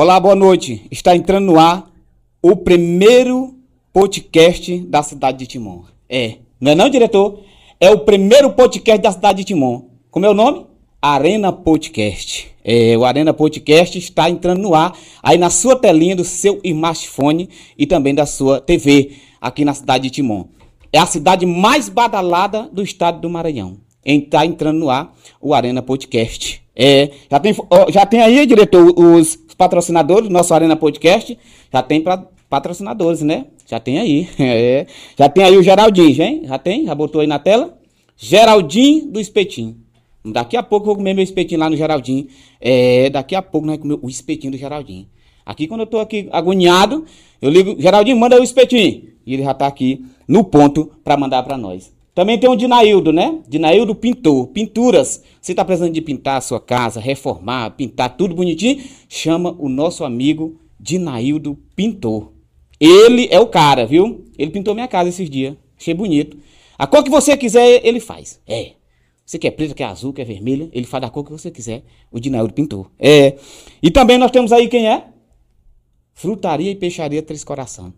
Olá, boa noite. Está entrando no ar o primeiro podcast da cidade de Timon. É, não é não, diretor? É o primeiro podcast da cidade de Timon. Como é o nome? Arena Podcast. É, o Arena Podcast está entrando no ar aí na sua telinha do seu smartphone e também da sua TV aqui na cidade de Timon. É a cidade mais badalada do estado do Maranhão. Está entrando no ar o Arena Podcast. É, já tem, já tem aí, diretor, os patrocinadores do nosso Arena Podcast. Já tem pra, patrocinadores, né? Já tem aí. É, já tem aí o Geraldinho, hein? Já tem? Já botou aí na tela? Geraldinho do Espetinho. Daqui a pouco eu vou comer meu espetinho lá no Geraldinho. É, daqui a pouco nós vamos comer o espetinho do Geraldinho. Aqui, quando eu tô aqui agoniado, eu ligo, Geraldinho, manda o espetinho. E ele já tá aqui no ponto para mandar para nós. Também tem o Dinaildo, né? Dinaildo Pintor. Pinturas. Você está precisando de pintar a sua casa, reformar, pintar tudo bonitinho? Chama o nosso amigo Dinaildo Pintor. Ele é o cara, viu? Ele pintou minha casa esses dias. Achei bonito. A cor que você quiser, ele faz. É. Você quer preto, quer azul, quer vermelha, ele faz da cor que você quiser. O Dinaildo Pintor. É. E também nós temos aí quem é? Frutaria e Peixaria Três Coração.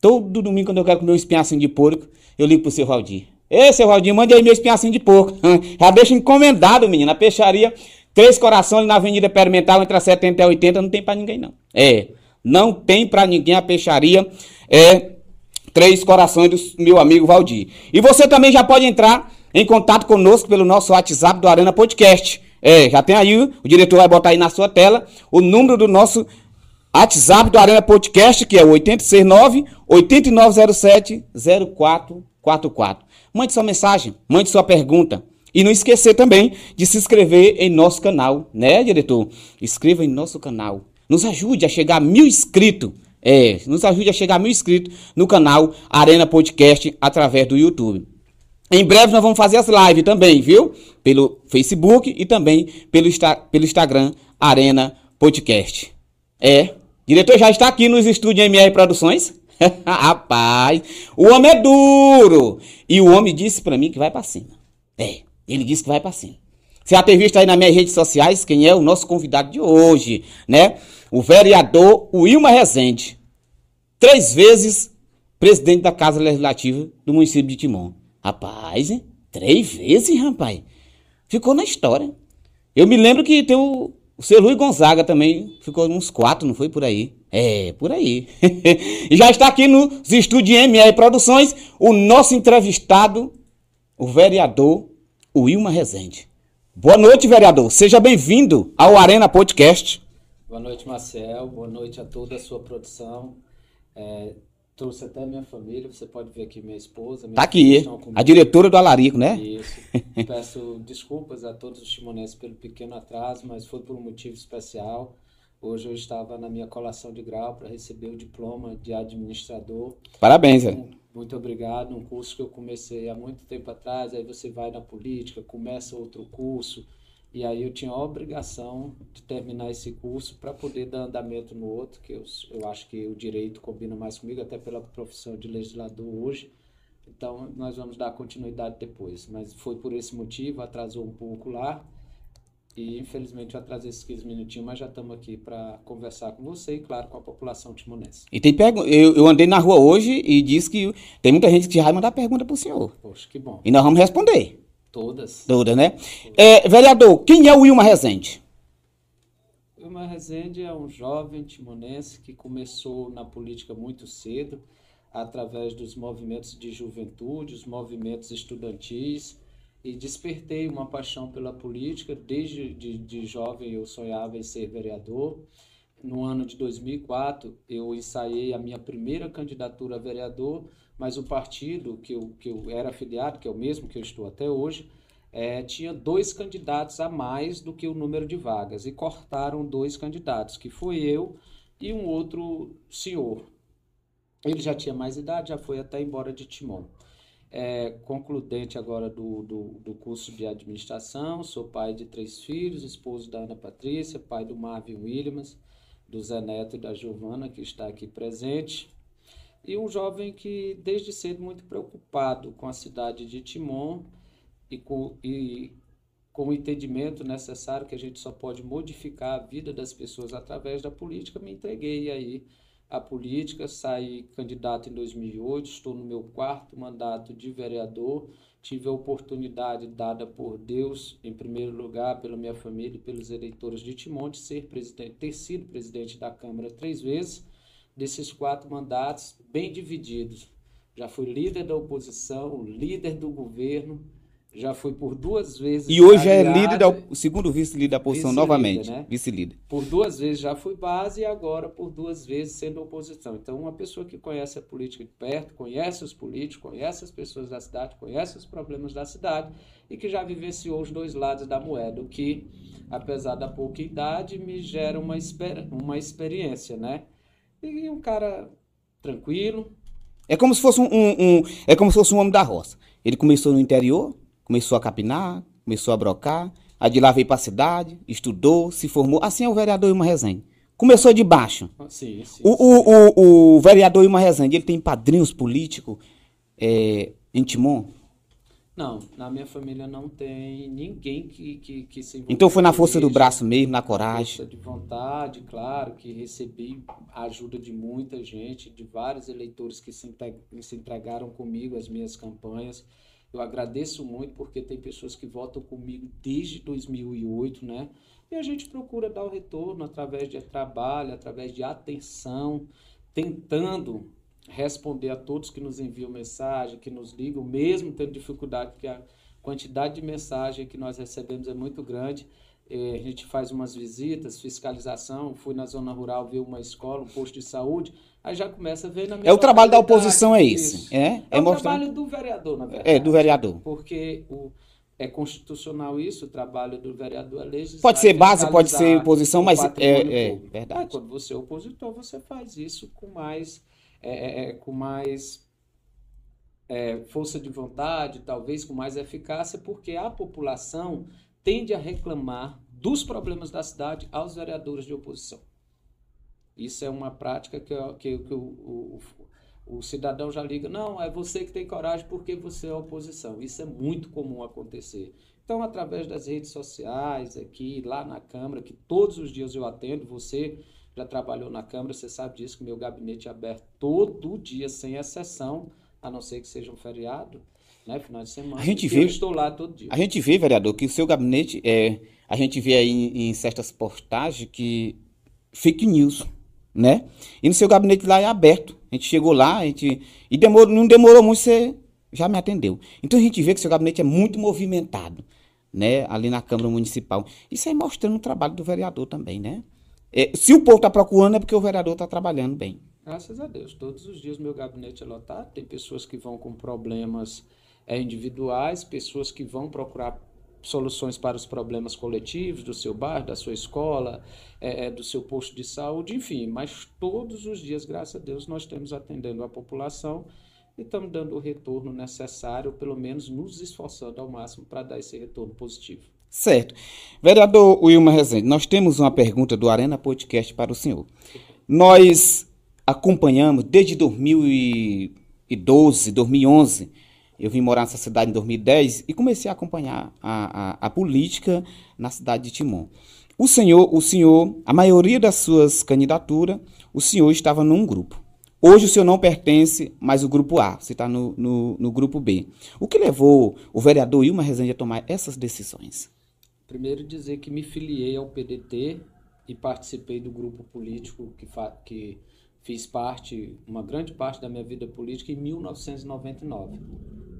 Todo domingo, quando eu quero comer um espinhacinho de porco, eu ligo pro seu Valdir. Ei, seu Valdinho, mande aí meu espinhacinho de porco. Já deixa encomendado, menino. A peixaria, Três Corações, na Avenida Experimental, entre a 70 e a 80, não tem pra ninguém, não. É, não tem pra ninguém a peixaria. É, Três Corações do meu amigo Valdir. E você também já pode entrar em contato conosco pelo nosso WhatsApp do Arena Podcast. É, já tem aí, o diretor vai botar aí na sua tela o número do nosso WhatsApp do Arena Podcast, que é o 869 8907 0444. Mande sua mensagem, mande sua pergunta. E não esquecer também de se inscrever em nosso canal, né, diretor? Inscreva em nosso canal. Nos ajude a chegar a mil inscritos. É, nos ajude a chegar a mil inscritos no canal Arena Podcast através do YouTube. Em breve nós vamos fazer as lives também, viu? Pelo Facebook e também pelo, pelo Instagram Arena Podcast. É, diretor já está aqui nos estúdios MR Produções. Rapaz, o homem é duro. E o homem disse para mim que vai para cima. É, ele disse que vai para cima. Você já tem visto aí nas minhas redes sociais quem é o nosso convidado de hoje, né? O vereador Wilma Rezende. Três vezes presidente da Casa Legislativa do município de Timon. Rapaz, hein? Três vezes, rapaz. Ficou na história. Eu me lembro que tem o, o seu Luiz Gonzaga também ficou uns quatro, não foi por aí? É, por aí. e já está aqui nos estúdios MR Produções o nosso entrevistado, o vereador Wilma Rezende. Boa noite, vereador. Seja bem-vindo ao Arena Podcast. Boa noite, Marcel. Boa noite a toda a sua produção. É, trouxe até minha família, você pode ver aqui minha esposa. Minha tá aqui, a diretora do Alarico, né? Isso. Peço desculpas a todos os timonenses pelo pequeno atraso, mas foi por um motivo especial. Hoje eu estava na minha colação de grau para receber o diploma de administrador. Parabéns, velho. Muito obrigado. Um curso que eu comecei há muito tempo atrás. Aí você vai na política, começa outro curso. E aí eu tinha a obrigação de terminar esse curso para poder dar andamento no outro, que eu, eu acho que o direito combina mais comigo, até pela profissão de legislador hoje. Então nós vamos dar continuidade depois. Mas foi por esse motivo, atrasou um pouco lá. E infelizmente eu atrasei esses 15 minutinhos, mas já estamos aqui para conversar com você e, claro, com a população timonense. E tem pergunta. Eu, eu, andei na rua hoje e disse que tem muita gente que já vai mandar pergunta para o senhor. Poxa, que bom. E nós vamos responder. Todas. Todas, né? Todas. É, vereador, quem é o Wilma Rezende? Wilma Rezende é um jovem timonense que começou na política muito cedo, através dos movimentos de juventude, os movimentos estudantis, e despertei uma paixão pela política. Desde de, de jovem eu sonhava em ser vereador. No ano de 2004, eu ensaiei a minha primeira candidatura a vereador, mas o partido que eu, que eu era afiliado, que é o mesmo que eu estou até hoje, é, tinha dois candidatos a mais do que o número de vagas e cortaram dois candidatos, que foi eu e um outro senhor. Ele já tinha mais idade, já foi até embora de Timon. É, concludente agora do, do, do, curso de administração, sou pai de três filhos, esposo da Ana Patrícia, pai do Marvin Williams, do Zé Neto e da Giovana, que está aqui presente. E um jovem que desde cedo muito preocupado com a cidade de Timon e com, e com o entendimento necessário que a gente só pode modificar a vida das pessoas através da política, me entreguei aí à política, saí candidato em 2008, estou no meu quarto mandato de vereador, tive a oportunidade dada por Deus, em primeiro lugar, pela minha família e pelos eleitores de Timon, de ser presidente, ter sido presidente da Câmara três vezes, desses quatro mandatos bem divididos. Já fui líder da oposição, líder do governo, já fui por duas vezes. E hoje é líder da, o segundo vice-líder da oposição vice novamente. Né? Vice-líder. Por duas vezes já fui base e agora por duas vezes sendo oposição. Então, uma pessoa que conhece a política de perto, conhece os políticos, conhece as pessoas da cidade, conhece os problemas da cidade e que já vivenciou os dois lados da moeda, o que, apesar da pouca idade, me gera uma, exper uma experiência, né? E um cara tranquilo. É como se fosse um, um, um é como se fosse um homem da roça. Ele começou no interior, começou a capinar, começou a brocar, aí de lá veio para a cidade, estudou, se formou. Assim é o vereador Ilma Rezende. Começou de baixo. Ah, sim, sim, o, o, o, o, vereador Ilma Rezende, ele tem padrinhos políticos é, em Timon? Não, na minha família não tem ninguém que, que, que se Então foi na força do braço mesmo, na coragem? Força de vontade, claro, que recebi a ajuda de muita gente, de vários eleitores que se entregaram comigo as minhas campanhas. Eu agradeço muito porque tem pessoas que votam comigo desde 2008, né? E a gente procura dar o retorno através de trabalho, através de atenção, tentando responder a todos que nos enviam mensagem, que nos ligam, mesmo tendo dificuldade, porque a quantidade de mensagem que nós recebemos é muito grande. É, a gente faz umas visitas, fiscalização, fui na zona rural ver uma escola, um posto de saúde, aí já começa a ver na minha É o trabalho da oposição é esse, é? É, é o mostrar... trabalho do vereador, na verdade. É, do vereador. Porque o, é constitucional isso, o trabalho do vereador é legislar. Pode ser base, pode ser oposição, mas é, é verdade. Quando você é opositor, você faz isso com mais, é, é, é com mais é, força de vontade, talvez com mais eficácia, porque a população tende a reclamar dos problemas da cidade aos vereadores de oposição. Isso é uma prática que, que, que o, o, o, cidadão já liga, não, é você que tem coragem porque você é oposição. Isso é muito comum acontecer. Então, através das redes sociais, aqui, lá na Câmara, que todos os dias eu atendo, você já trabalhou na Câmara, você sabe disso, que meu gabinete é aberto todo dia, sem exceção, a não ser que seja um feriado né? Final de semana. A gente vê, eu estou lá todo dia. A gente vê, vereador, que o seu gabinete é. A gente vê aí em, em certas postagens que fake news, né? E no seu gabinete lá é aberto. A gente chegou lá, a gente. E demorou, não demorou muito, você já me atendeu. Então a gente vê que seu gabinete é muito movimentado, né? Ali na Câmara Municipal. Isso aí mostrando o trabalho do vereador também, né? É, se o povo está procurando, é porque o vereador está trabalhando bem. Graças a Deus. Todos os dias meu gabinete é lotado. Tem pessoas que vão com problemas é, individuais, pessoas que vão procurar soluções para os problemas coletivos do seu bairro, da sua escola, é, é, do seu posto de saúde, enfim. Mas todos os dias, graças a Deus, nós estamos atendendo a população e estamos dando o retorno necessário, pelo menos nos esforçando ao máximo para dar esse retorno positivo. Certo. Vereador Wilma Rezende, nós temos uma pergunta do Arena Podcast para o senhor. Nós acompanhamos desde 2012, 2011, eu vim morar nessa cidade em 2010 e comecei a acompanhar a, a, a política na cidade de Timon. O senhor, o senhor, a maioria das suas candidaturas, o senhor estava num grupo. Hoje o senhor não pertence mais ao grupo A, você está no, no, no, grupo B. O que levou o vereador Ilma Rezende a tomar essas decisões? Primeiro dizer que me filiei ao PDT e participei do grupo político que, que fiz parte, uma grande parte da minha vida política em 1999.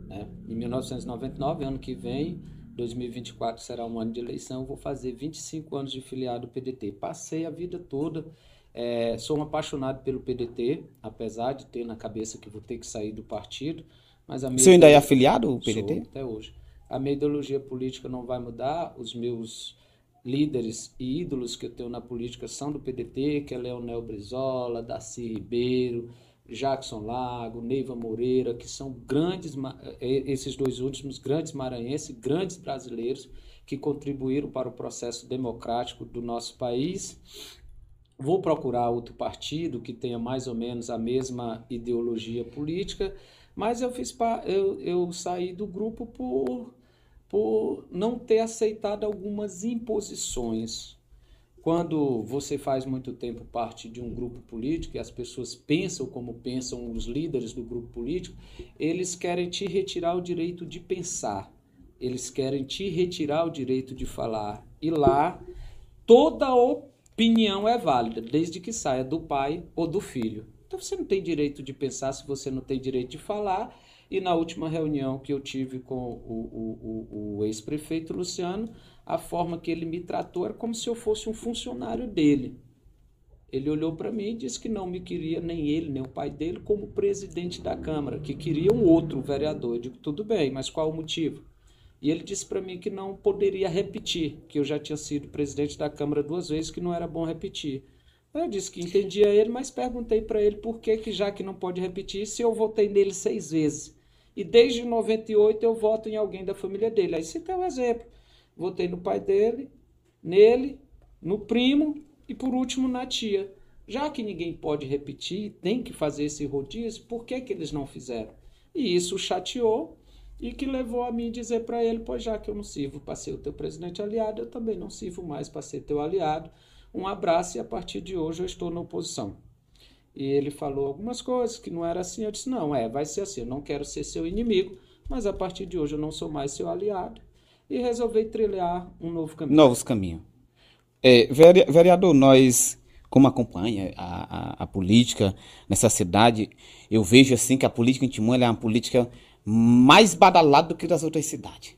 Né? Em 1999, ano que vem, 2024 será um ano de eleição, vou fazer 25 anos de filiado do PDT. Passei a vida toda, é, sou um apaixonado pelo PDT, apesar de ter na cabeça que vou ter que sair do partido. Mas a minha Você ainda é afiliado ao PDT? Sou, até hoje. A minha ideologia política não vai mudar, os meus líderes e ídolos que eu tenho na política são do PDT, que é Leonel Brizola, Daci Ribeiro, Jackson Lago, Neiva Moreira, que são grandes, é, esses dois últimos grandes maranhenses, grandes brasileiros que contribuíram para o processo democrático do nosso país. Vou procurar outro partido que tenha mais ou menos a mesma ideologia política, mas eu fiz eu, eu saí do grupo por por não ter aceitado algumas imposições. Quando você faz muito tempo parte de um grupo político e as pessoas pensam como pensam os líderes do grupo político, eles querem te retirar o direito de pensar, eles querem te retirar o direito de falar. E lá, toda opinião é válida, desde que saia do pai ou do filho. Então você não tem direito de pensar se você não tem direito de falar e na última reunião que eu tive com o, o, o ex-prefeito Luciano, a forma que ele me tratou era como se eu fosse um funcionário dele. Ele olhou para mim e disse que não me queria, nem ele, nem o pai dele, como presidente da Câmara, que queria um outro vereador. Eu digo, tudo bem, mas qual o motivo? E ele disse para mim que não poderia repetir, que eu já tinha sido presidente da Câmara duas vezes, que não era bom repetir. Eu disse que entendia ele, mas perguntei para ele por que, que já que não pode repetir, se eu votei nele seis vezes. E desde 98 eu voto em alguém da família dele. Aí citei um exemplo. Votei no pai dele, nele, no primo e por último na tia. Já que ninguém pode repetir, tem que fazer esse rodízio, por que, que eles não fizeram? E isso chateou e que levou a mim dizer para ele, pois já que eu não sirvo para ser o teu presidente aliado, eu também não sirvo mais para ser teu aliado. Um abraço e a partir de hoje eu estou na oposição e ele falou algumas coisas que não era assim. Eu disse: não, é, vai ser assim. Eu não quero ser seu inimigo, mas a partir de hoje eu não sou mais seu aliado. E resolvi trilhar um novo caminho. Novos caminhos. É, vereador, nós, como acompanha a, a, a, política nessa cidade, eu vejo assim que a política em Timon é uma política mais badalada do que das outras cidades.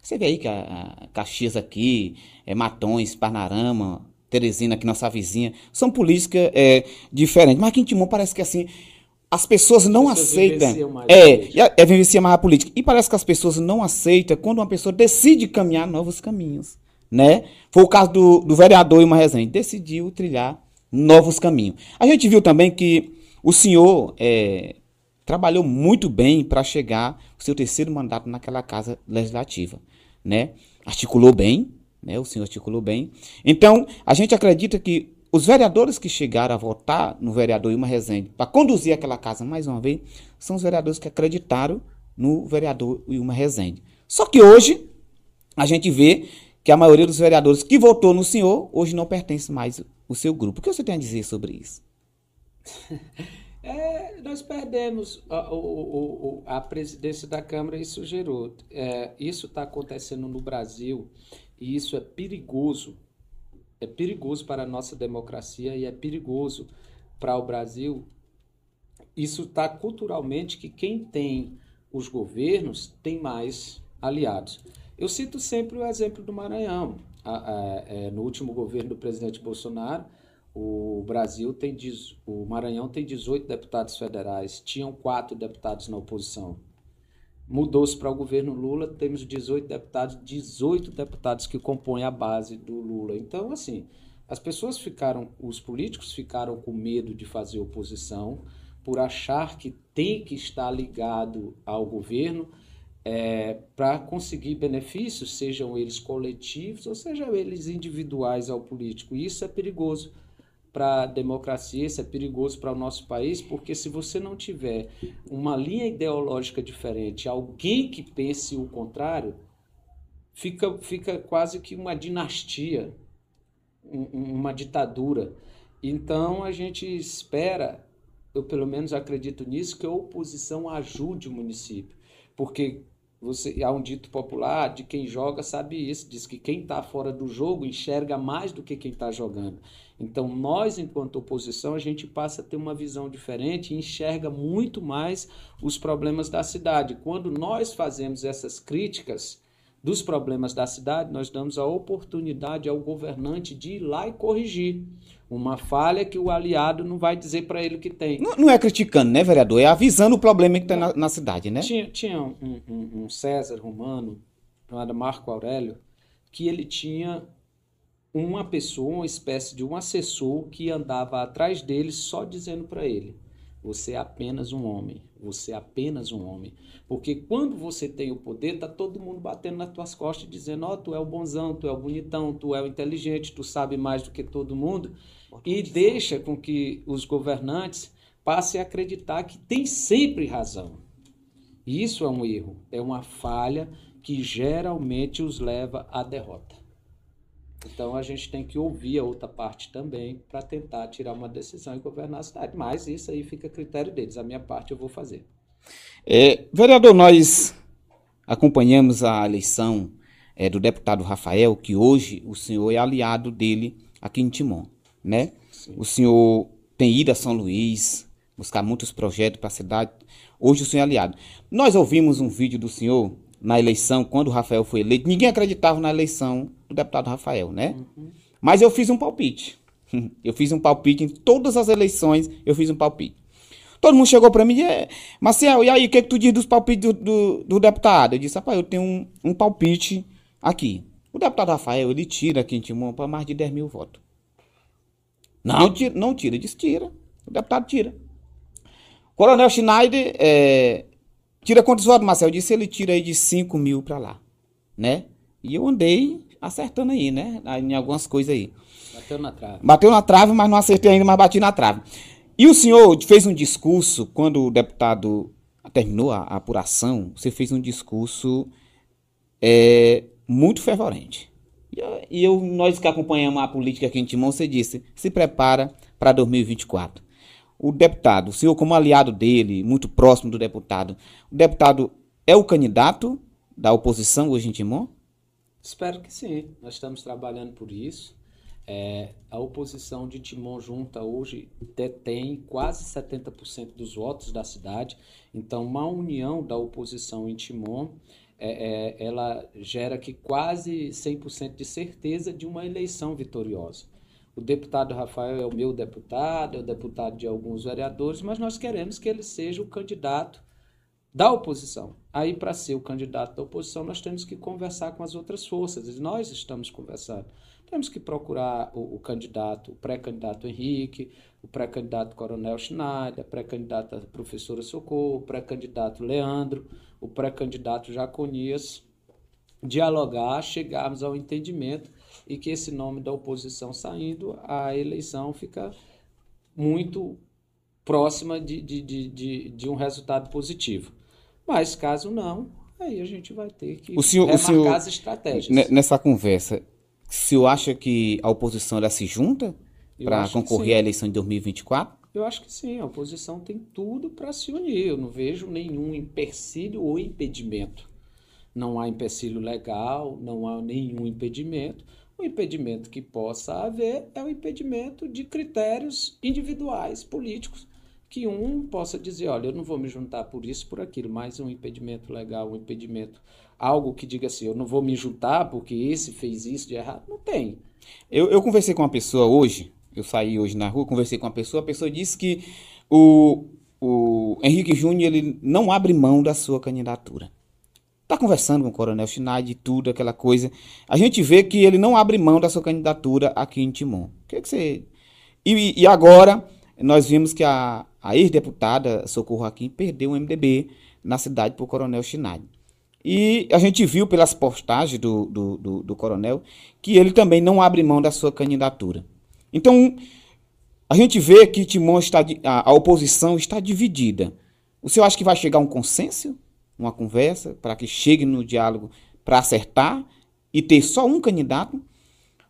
Você vê aí que a, a Caxias aqui, é Matões, Parnarama, Teresina, que nossa vizinha, são políticas é, diferentes. Mas aqui em Timon parece que assim, as pessoas não as pessoas aceitam. É, é, é vivencia mais a política. E parece que as pessoas não aceitam quando uma pessoa decide caminhar novos caminhos. Né? Foi o caso do, do vereador Ilma Rezende, decidiu trilhar novos caminhos. A gente viu também que o senhor é, trabalhou muito bem para chegar o seu terceiro mandato naquela casa legislativa. Né? Articulou bem, né? O senhor articulou bem. Então, a gente acredita que os vereadores que chegaram a votar no vereador Ilma Rezende para conduzir aquela casa mais uma vez, são os vereadores que acreditaram no vereador Ilma Rezende. Só que hoje, a gente vê que a maioria dos vereadores que votou no senhor, hoje não pertence mais ao seu grupo. O que você tem a dizer sobre isso? É, nós perdemos a, a, presidência da Câmara, isso gerou. É, isso está acontecendo no Brasil e isso é perigoso. É perigoso para a nossa democracia e é perigoso para o Brasil. Isso está culturalmente que quem tem os governos tem mais aliados. Eu cito sempre o exemplo do Maranhão. É, no último governo do presidente Bolsonaro, o Brasil tem, o Maranhão tem 18 deputados federais, tinham quatro deputados na oposição. Mudou-se para o governo Lula, temos 18 deputados, 18 deputados que compõem a base do Lula. Então, assim, as pessoas ficaram, os políticos ficaram com medo de fazer oposição por achar que tem que estar ligado ao governo é, para conseguir benefícios, sejam eles coletivos ou sejam eles individuais ao político. E isso é perigoso para a democracia, isso é perigoso para o nosso país, porque se você não tiver uma linha ideológica diferente, alguém que pense o contrário, fica, fica quase que uma dinastia, um, uma ditadura. Então a gente espera, eu pelo menos acredito nisso, que a oposição ajude o município, porque você há um dito popular de quem joga sabe isso, diz que quem está fora do jogo enxerga mais do que quem está jogando. Então, nós, enquanto oposição, a gente passa a ter uma visão diferente e enxerga muito mais os problemas da cidade. Quando nós fazemos essas críticas dos problemas da cidade, nós damos a oportunidade ao governante de ir lá e corrigir. Uma falha que o aliado não vai dizer para ele que tem. Não, não, é criticando, né, vereador? É avisando o problema que tem na, na, cidade, né? Tinha, tinha um, um, um César romano, chamado Marco Aurélio, que ele tinha uma pessoa, uma espécie de um assessor que andava atrás dele só dizendo para ele: você é apenas um homem, você é apenas um homem. Porque quando você tem o poder, tá todo mundo batendo nas tuas costas dizendo: "Ó, oh, tu é o bonzão, tu é o bonitão, tu é o inteligente, tu sabe mais do que todo mundo". E deixa com que os governantes passem a acreditar que tem sempre razão. Isso é um erro, é uma falha que geralmente os leva à derrota. Então a gente tem que ouvir a outra parte também para tentar tirar uma decisão e governar a cidade. Mas isso aí fica a critério deles. A minha parte eu vou fazer. É, vereador, nós acompanhamos a eleição é, do deputado Rafael, que hoje o senhor é aliado dele aqui em Timon, né? Sim. O senhor tem ido a São Luís, buscar muitos projetos para a cidade. Hoje o senhor é aliado. Nós ouvimos um vídeo do senhor na eleição, quando o Rafael foi eleito. Ninguém acreditava na eleição do deputado Rafael, né? Uhum. Mas eu fiz um palpite. Eu fiz um palpite em todas as eleições, eu fiz um palpite. Todo mundo chegou para mim e é, Marcel, e aí, o que, é que tu diz dos palpites do, do, do deputado? Eu disse, rapaz, eu tenho um, um palpite aqui. O deputado Rafael, ele tira aqui em Timon para mais de 10 mil votos. Não tira, não tira, diz tira. O deputado tira. Coronel Schneider é, tira quantos votos, Marcel? Eu disse, ele tira aí de 5 mil para lá, né? E eu andei acertando aí, né? Em algumas coisas aí. Bateu na trave. Bateu na trave, mas não acertei ainda, mas bati na trave. E o senhor fez um discurso, quando o deputado terminou a, apuração, você fez um discurso é, muito fervorente. E, eu, nós que acompanhamos a política aqui em Timão, você disse, se prepara para 2024. O deputado, o senhor como aliado dele, muito próximo do deputado, o deputado é o candidato da oposição hoje em Timon? Espero que sim. Nós estamos trabalhando por isso. É, a oposição de Timon Junta hoje detém quase 70% dos votos da cidade. Então, uma união da oposição em Timon, é, é, ela gera que quase 100% de certeza de uma eleição vitoriosa. O deputado Rafael é o meu deputado, é o deputado de alguns vereadores, mas nós queremos que ele seja o candidato da oposição. Aí, para ser o candidato da oposição, nós temos que conversar com as outras forças, e nós estamos conversando. Temos que procurar o, o candidato, o pré-candidato Henrique, o pré-candidato Coronel Schneider, pré-candidata professora Socorro, o pré-candidato Leandro, o pré-candidato Jaconias, dialogar, chegarmos ao entendimento e que esse nome da oposição saindo, a eleição fica muito próxima de, de, de, de, de um resultado positivo. Mas caso não, aí a gente vai ter que o senhor, remarcar o senhor, as estratégias. Nessa conversa, o senhor acha que a oposição ela se junta para concorrer à eleição de 2024? Eu acho que sim, a oposição tem tudo para se unir. Eu não vejo nenhum empecilho ou impedimento. Não há empecilho legal, não há nenhum impedimento. O impedimento que possa haver é o impedimento de critérios individuais, políticos, que um possa dizer, olha, eu não vou me juntar por isso, por aquilo, mas um impedimento legal, um impedimento, algo que diga assim, eu não vou me juntar porque esse fez isso de errado, não tem. Eu, eu conversei com uma pessoa hoje, eu saí hoje na rua, conversei com uma pessoa, a pessoa disse que o, o Henrique Júnior ele não abre mão da sua candidatura. Está conversando com o Coronel Schneider, tudo, aquela coisa. A gente vê que ele não abre mão da sua candidatura aqui em Timon. O que, é que você. E, e agora, nós vimos que a, a ex-deputada Socorro Aquim perdeu o MDB na cidade por Coronel Schneider. E a gente viu pelas postagens do, do, do, do, coronel que ele também não abre mão da sua candidatura. Então, a gente vê que Timon está, a, a oposição está dividida. O senhor acha que vai chegar a um consenso, uma conversa, para que chegue no diálogo para acertar e ter só um candidato?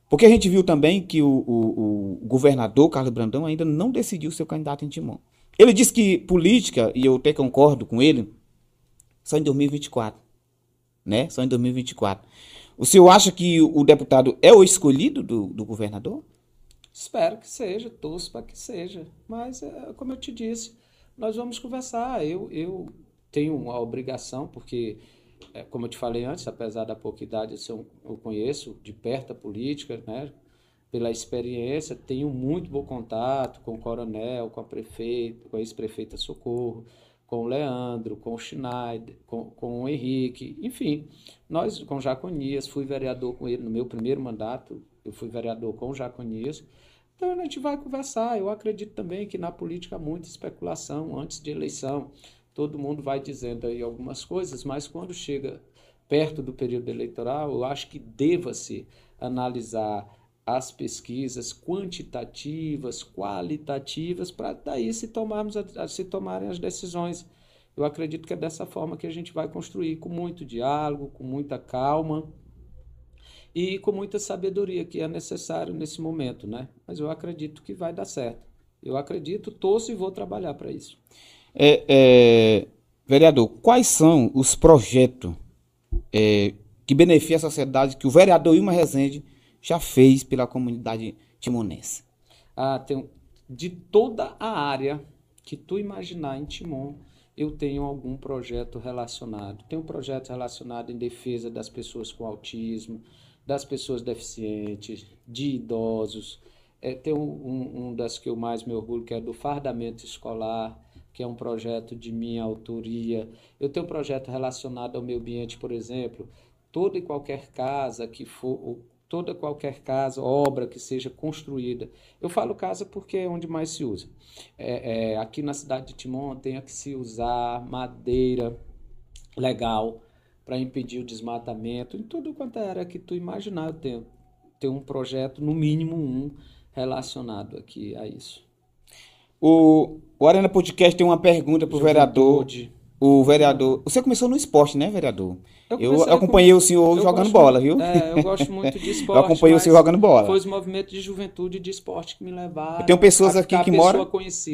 Porque a gente viu também que o, o, o governador Carlos Brandão ainda não decidiu seu candidato em Timon. Ele disse que política, e eu até concordo com ele, só em 2024. Né? Só em 2024. O senhor acha que o deputado é o escolhido do, do governador? Espero que seja, torço para que seja. Mas, é, como eu te disse, nós vamos conversar. Eu, eu tenho a obrigação, porque, é, como eu te falei antes, apesar da pouca idade, eu, eu conheço de perto a política, né? pela experiência, tenho muito bom contato com o coronel, com a prefeita, com a ex-prefeita Socorro, com o Leandro, com o Schneider, com, com o Henrique, enfim, nós com Jaconias, fui vereador com ele no meu primeiro mandato, eu fui vereador com o Jaconias, então a gente vai conversar, eu acredito também que na política há muita especulação antes de eleição, todo mundo vai dizendo aí algumas coisas, mas quando chega perto do período eleitoral, eu acho que deva-se analisar as pesquisas quantitativas, qualitativas, para daí se tomarmos se tomarem as decisões. Eu acredito que é dessa forma que a gente vai construir, com muito diálogo, com muita calma e com muita sabedoria que é necessário nesse momento, né? Mas eu acredito que vai dar certo. Eu acredito, torço e vou trabalhar para isso. É, é, vereador, quais são os projetos é, que beneficiam a sociedade que o vereador Ilma Rezende já fez pela comunidade timonense? Ah, tem, de toda a área que tu imaginar em Timon, eu tenho algum projeto relacionado. Tem um projeto relacionado em defesa das pessoas com autismo, das pessoas deficientes, de idosos. É, tem um, um, um das que eu mais me orgulho, que é do fardamento escolar, que é um projeto de minha autoria. Eu tenho um projeto relacionado ao meio ambiente, por exemplo. Toda e qualquer casa que for, toda qualquer casa, obra que seja construída. Eu falo casa porque é onde mais se usa. É, é, aqui na cidade de Timon tem que se usar madeira legal para impedir o desmatamento. Em tudo quanto era que tu imaginar, eu tenho, tenho um projeto, no mínimo um, relacionado aqui a isso. O, o Arena Podcast tem uma pergunta para o vereador. O vereador. Você começou no esporte, né, vereador? Eu, eu acompanhei com... o senhor eu jogando bola, viu? É, eu gosto muito de esporte. eu acompanhei o senhor jogando bola. Foi os movimentos de juventude e de esporte que me levaram. Tem pessoas aqui que moram.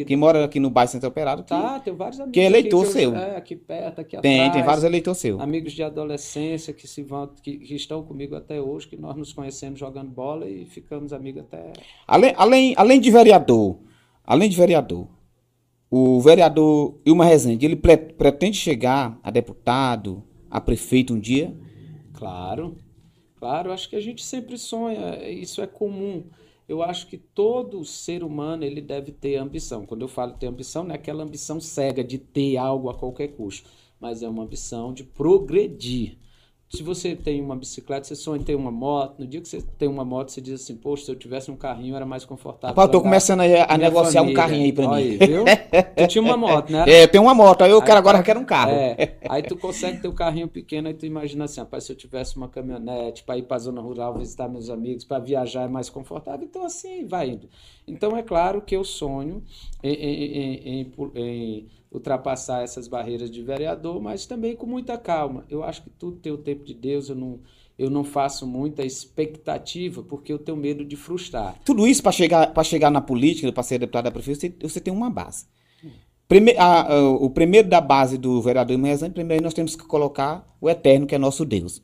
Que moram aqui no bairro Centro Operado. Que, tá, tem vários amigos. Que é eleitor que seu. é, aqui perto, aqui tem, atrás. Tem, vários eleitores seus. Amigos de adolescência que, se vão, que, que, estão comigo até hoje, que nós nos conhecemos jogando bola e ficamos amigos até. Além, além, além de vereador, além de vereador, o vereador Ilma Rezende, ele pretende chegar a deputado, a prefeito um dia? Claro, claro, acho que a gente sempre sonha, isso é comum. Eu acho que todo ser humano ele deve ter ambição. Quando eu falo ter ambição, não é aquela ambição cega de ter algo a qualquer custo, mas é uma ambição de progredir. Se você tem uma bicicleta, você sonha em ter uma moto. No dia que você tem uma moto, você diz assim: Poxa, se eu tivesse um carrinho, era mais confortável. Rapaz, eu tô começando a, a negociar família. um carrinho aí pra Olha mim. Aí, viu? tu tinha uma moto, né? É, eu tenho uma moto, aí eu aí, quero agora quero um carro. É, aí tu consegue ter um carrinho pequeno, aí tu imagina assim: Rapaz, se eu tivesse uma caminhonete para ir pra zona rural visitar meus amigos, para viajar é mais confortável. Então, assim, vai indo. Então, é claro que eu sonho em, em, em, em ultrapassar essas barreiras de vereador, mas também com muita calma. Eu acho que tudo tem o tempo de Deus, eu não, eu não faço muita expectativa porque eu tenho medo de frustrar. Tudo isso para chegar, chegar na política, para ser deputado da prefeitura, você, você tem uma base. A, a, o primeiro da base do vereador Mezan, primeiro nós temos que colocar o eterno, que é nosso Deus.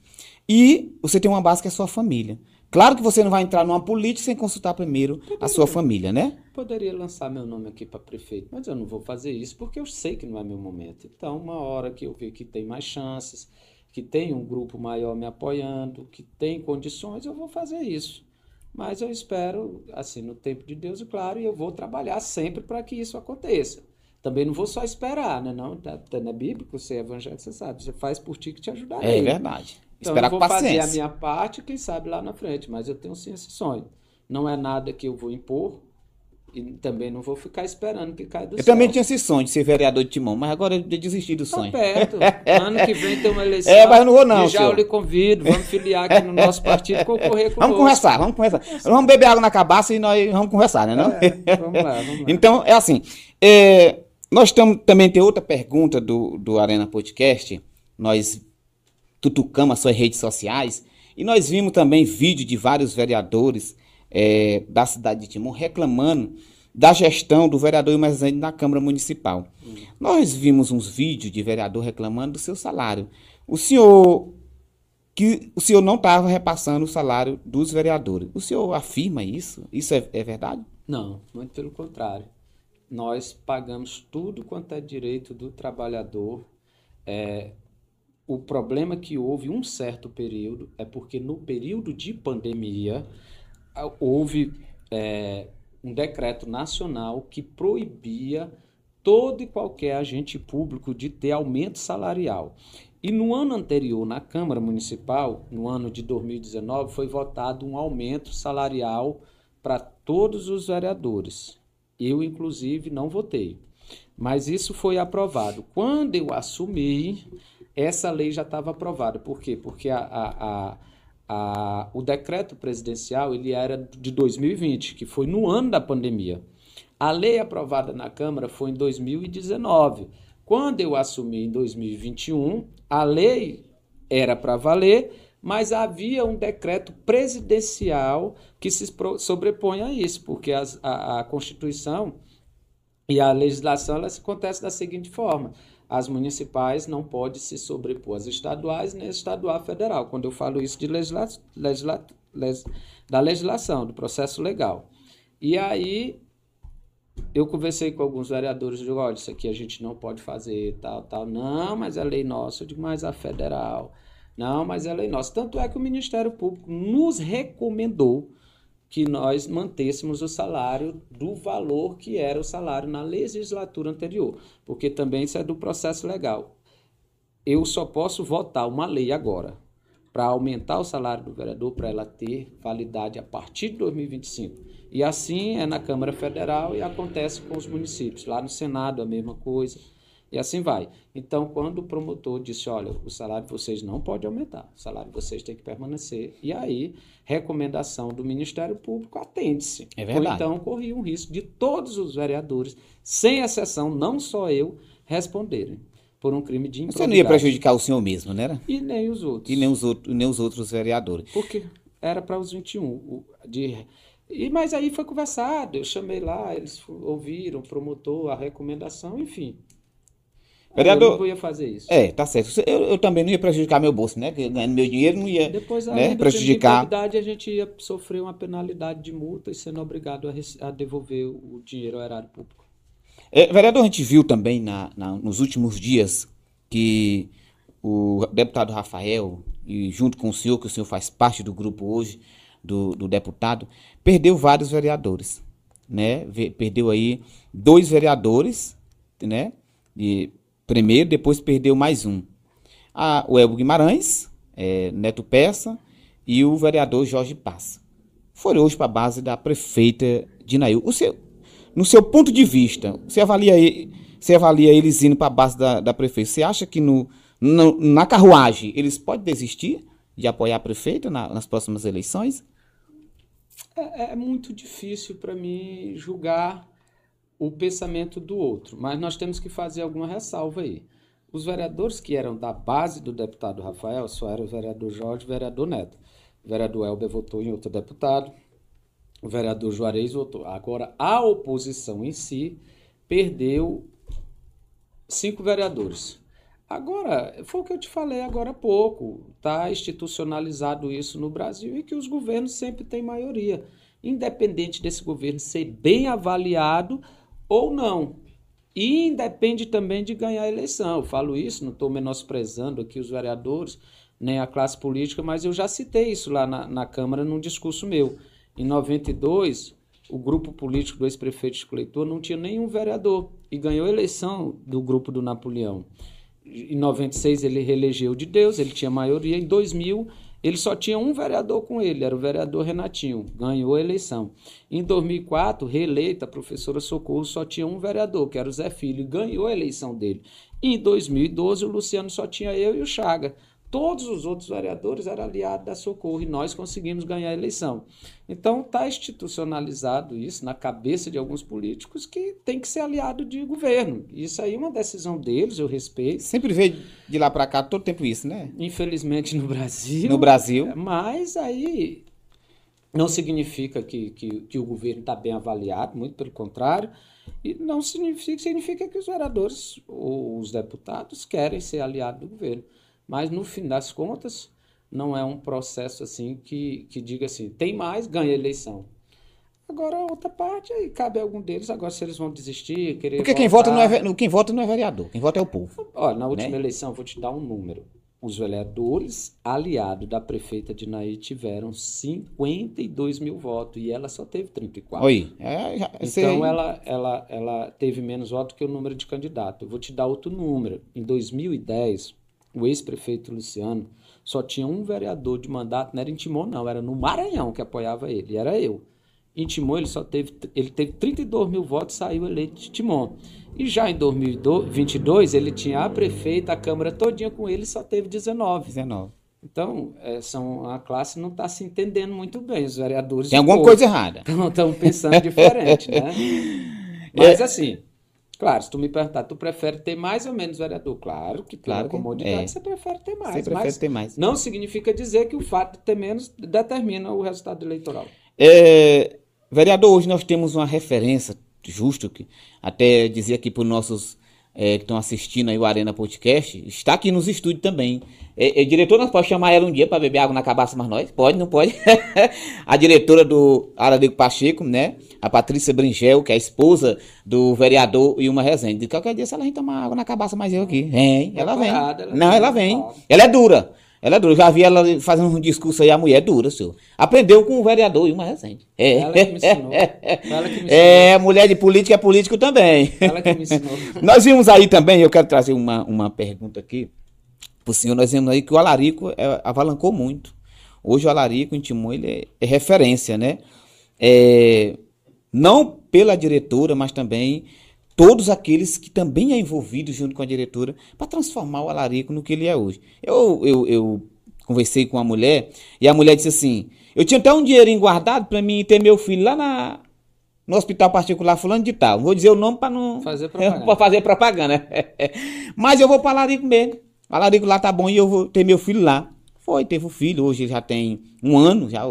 E você tem uma base que é sua família. Claro que você não vai entrar numa política sem consultar primeiro Poderia. a sua família, né? Poderia lançar meu nome aqui para prefeito, mas eu não vou fazer isso porque eu sei que não é meu momento. Então, uma hora que eu ver que tem mais chances, que tem um grupo maior me apoiando, que tem condições, eu vou fazer isso. Mas eu espero, assim, no tempo de Deus, claro, e eu vou trabalhar sempre para que isso aconteça. Também não vou só esperar, né? Não, tá, tá na Bíblia, você é evangélico, você sabe. Você faz por ti que te ajudará. É verdade. Então, Esperar eu vou com paciência. fazer a minha parte, quem sabe lá na frente, mas eu tenho sim esse sonho. Não é nada que eu vou impor e também não vou ficar esperando que caia do eu céu. Eu também tinha esse sonho de ser vereador de Timão, mas agora eu desisti do tá sonho. perto. ano que vem tem uma eleição. É, mas eu não vou não, E já senhor. eu lhe convido, vamos filiar aqui no nosso partido, concorrer com Vamos conversar, vamos conversar. Vamos beber água na cabaça e nós vamos conversar, né? Não? É, vamos lá, vamos lá. Então, é assim, é, nós tam, também tem outra pergunta do, do Arena Podcast, nós tutucamos as suas redes sociais. E nós vimos também vídeo de vários vereadores é, da cidade de Timon reclamando da gestão do vereador Imazende na Câmara Municipal. Hum. Nós vimos uns vídeos de vereador reclamando do seu salário. O senhor que o senhor não estava repassando o salário dos vereadores. O senhor afirma isso? Isso é, é verdade? Não, muito pelo contrário. Nós pagamos tudo quanto é direito do trabalhador. É, o problema que houve um certo período é porque no período de pandemia houve é, um decreto nacional que proibia todo e qualquer agente público de ter aumento salarial. E no ano anterior, na Câmara Municipal, no ano de 2019, foi votado um aumento salarial para todos os vereadores. Eu, inclusive, não votei. Mas isso foi aprovado. Quando eu assumi, essa lei já estava aprovada. Por quê? Porque a, a, a, o decreto presidencial ele era de 2020, que foi no ano da pandemia. A lei aprovada na Câmara foi em 2019. Quando eu assumi em 2021, a lei era para valer, mas havia um decreto presidencial que se sobrepõe a isso, porque as, a, a Constituição e a legislação ela acontece da seguinte forma: as municipais não podem se sobrepor às estaduais nem estadual federal. Quando eu falo isso de legisla, legisla, les, da legislação, do processo legal. E aí eu conversei com alguns vereadores digo, olha, isso aqui a gente não pode fazer, tal, tal. Não, mas é lei nossa. Eu digo, mas a federal. Não, mas é lei nossa. Tanto é que o Ministério Público nos recomendou que nós mantêssemos o salário do valor que era o salário na legislatura anterior, porque também isso é do processo legal. Eu só posso votar uma lei agora para aumentar o salário do vereador para ela ter validade a partir de 2025. E assim é na Câmara Federal e acontece com os municípios. Lá no Senado a mesma coisa. E assim vai. Então, quando o promotor disse, olha, o salário de vocês não pode aumentar, o salário de vocês tem que permanecer. E aí, recomendação do Ministério Público, atende-se. É verdade. Ou então, corria um risco de todos os vereadores, sem exceção, não só eu, responderem por um crime de improbidade. Você não ia prejudicar o senhor mesmo, né? E nem os outros. E nem os, outros, nem os outros vereadores. Porque era para os 21. De, e, mas aí foi conversado, eu chamei lá, eles ouviram, promotor, a recomendação, enfim. Vereador, eu não ia fazer isso. É, tá certo. Eu, eu também não ia prejudicar meu bolso, né? Ganhando meu dinheiro não ia Depois, né? prejudicar. Depois, a gente ia sofrer uma penalidade de multa e sendo obrigado a, a devolver o dinheiro ao erário público. É, vereador, a gente viu também na, na, nos últimos dias que o deputado Rafael, e junto com o senhor, que o senhor faz parte do grupo hoje, do, do deputado, perdeu vários vereadores. Né? Perdeu aí dois vereadores, né? E primeiro, depois perdeu mais um. Ah, o Elbo Guimarães, é, Neto Peça e o vereador Jorge Passa. Foram hoje para a base da prefeita de Nail. O seu, no seu ponto de vista, você avalia, você avalia eles indo para a base da, da prefeita? Você acha que no, no, na carruagem eles podem desistir de apoiar a prefeita na, nas próximas eleições? É, é muito difícil para mim julgar o pensamento do outro, mas nós temos que fazer alguma ressalva aí. Os vereadores que eram da base do deputado Rafael só eram o vereador Jorge e o vereador Neto. O vereador Helder votou em outro deputado, o vereador Juarez votou. Agora, a oposição em si perdeu cinco vereadores. Agora, foi o que eu te falei agora há pouco. Está institucionalizado isso no Brasil e que os governos sempre têm maioria. Independente desse governo ser bem avaliado, ou não. E independe também de ganhar a eleição. Eu falo isso, não estou menosprezando aqui os vereadores, nem a classe política, mas eu já citei isso lá na, na Câmara num discurso meu. Em 92, o grupo político do ex-prefeito Chico Leitor não tinha nenhum vereador e ganhou a eleição do grupo do Napoleão. Em 96 ele reelegeu de Deus, ele tinha maioria. Em 2000 ele só tinha um vereador com ele, era o vereador Renatinho, ganhou a eleição. Em 2004, reeleita a professora Socorro, só tinha um vereador, que era o Zé Filho, ganhou a eleição dele. Em 2012, o Luciano só tinha eu e o Chaga. Todos os outros vereadores eram aliados da Socorro e nós conseguimos ganhar a eleição. Então está institucionalizado isso na cabeça de alguns políticos que tem que ser aliado de governo. Isso aí é uma decisão deles, eu respeito. Sempre veio de lá para cá todo tempo isso, né? Infelizmente no Brasil. No Brasil. Mas aí não significa que, que, que o governo está bem avaliado, muito pelo contrário. E não significa, significa que os vereadores ou os deputados querem ser aliados do governo. Mas no fim das contas, não é um processo assim que, que diga assim, tem mais, ganha eleição. Agora, a outra parte, aí cabe a algum deles, agora se eles vão desistir, querer. Porque quem vota, não é, quem vota não é vereador, quem vota é o povo. Olha, na última né? eleição, vou te dar um número. Os vereadores aliados da prefeita de Naí tiveram 52 mil votos e ela só teve 34. Oi. É, então ela, ela, ela teve menos votos que o número de candidatos. Eu vou te dar outro número. Em 2010, o ex-prefeito Luciano, só tinha um vereador de mandato, não era em Timon, não, era no Maranhão que apoiava ele, era eu. Em Timon ele só teve, ele teve 32 mil votos, saiu eleito de Timon. E já em 2022 ele tinha a prefeita, a Câmara todinha com ele, só teve 19. 19. Então, é, são, a classe não está se entendendo muito bem, os vereadores... Tem alguma coisa errada. Estão pensando diferente, né? Mas assim, Claro, se tu me perguntar, tu prefere ter mais ou menos vereador? Claro que pela Claro comodidade é. você prefere ter mais. Você prefere ter mais. não significa dizer que o fato de ter menos determina o resultado eleitoral. É, vereador, hoje nós temos uma referência, justo que até dizer aqui para os nossos é, que estão assistindo aí o Arena Podcast, está aqui nos estúdios também. É, é, diretor, nós podemos chamar ela um dia para beber água na cabaça, mas nós? Pode, não pode? a diretora do Aradico Pacheco, né? A Patrícia Bringel, que é a esposa do vereador Ilma Rezende. De qualquer dia, se ela vem tomar água na cabaça, mas eu aqui. Vem, ela vem. Não, vem, ela vem. Ela é dura. Ela é dura. Eu já vi ela fazendo um discurso aí, a mulher é dura, senhor. Aprendeu com o vereador Ilma Rezende. É. Ela que me ensinou. Ela que me ensinou. É, mulher de política é político também. Ela que me ensinou. Nós vimos aí também, eu quero trazer uma, uma pergunta aqui pro senhor. Nós vimos aí que o Alarico é, avalancou muito. Hoje o Alarico em Timon ele é, é referência, né? É, não pela diretora, mas também todos aqueles que também é envolvidos junto com a diretora para transformar o Alarico no que ele é hoje. Eu, eu, eu conversei com a mulher e a mulher disse assim: eu tinha até um dinheirinho guardado para mim ter meu filho lá na, no hospital particular fulano de tal. Vou dizer o nome para não Fazer propaganda. para fazer propaganda. Mas eu vou para Alarico mesmo. Alarico lá tá bom e eu vou ter meu filho lá. Foi, teve o filho, hoje ele já tem um ano, já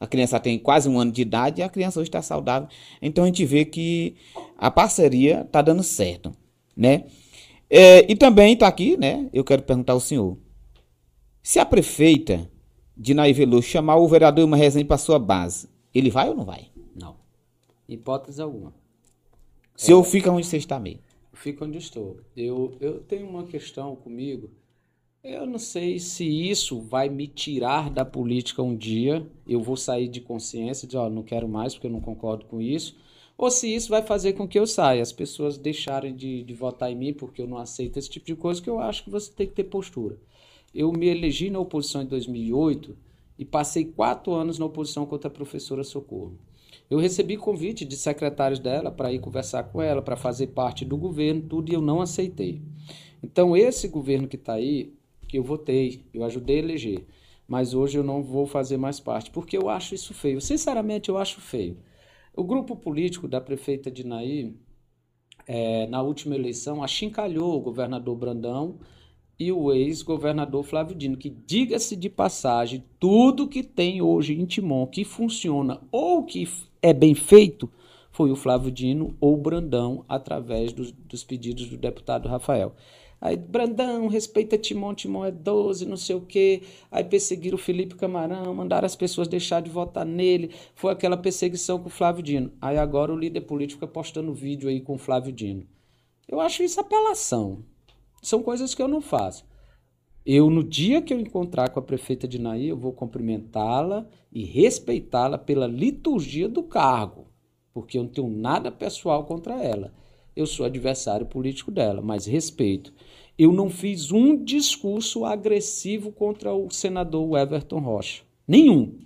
a, criança tem quase um ano de idade e a criança hoje está saudável. Então a gente vê que a parceria tá dando certo, né? É, e também tá aqui, né? Eu quero perguntar ao senhor. Se a prefeita de Naí Veloso chamar o vereador uma resenha para sua base, ele vai ou não vai? Não. Hipótese alguma. O senhor fica onde você está mesmo. Fico onde estou. Eu, eu tenho uma questão comigo. Eu não sei se isso vai me tirar da política um dia. Eu vou sair de consciência, dizer, ó, não quero mais porque eu não concordo com isso. Ou se isso vai fazer com que eu saia, as pessoas deixarem de, de votar em mim porque eu não aceito esse tipo de coisa, que eu acho que você tem que ter postura. Eu me elegi na oposição em 2008 e passei quatro anos na oposição contra a professora Socorro. Eu recebi convite de secretários dela para ir conversar com ela, para fazer parte do governo, tudo, e eu não aceitei. Então, esse governo que está aí, que eu votei, eu ajudei a eleger, mas hoje eu não vou fazer mais parte, porque eu acho isso feio. Sinceramente, eu acho feio. O grupo político da prefeita de Naí, eh, na última eleição, achincalhou o governador Brandão e o ex-governador Flávio Dino, que, diga-se de passagem, tudo que tem hoje em Timon que funciona ou que é bem feito foi o Flávio Dino ou Brandão, através dos, dos pedidos do deputado Rafael. Aí, Brandão, respeita Timon, Timon é 12, não sei o quê. Aí perseguiram o Felipe Camarão, mandaram as pessoas deixar de votar nele. Foi aquela perseguição com o Flávio Dino. Aí agora o líder político fica postando vídeo aí com o Flávio Dino. Eu acho isso apelação. São coisas que eu não faço. Eu, no dia que eu encontrar com a prefeita de Naí, eu vou cumprimentá-la e respeitá-la pela liturgia do cargo, porque eu não tenho nada pessoal contra ela. Eu sou adversário político dela, mas respeito. Eu não fiz um discurso agressivo contra o senador Everton Rocha. Nenhum.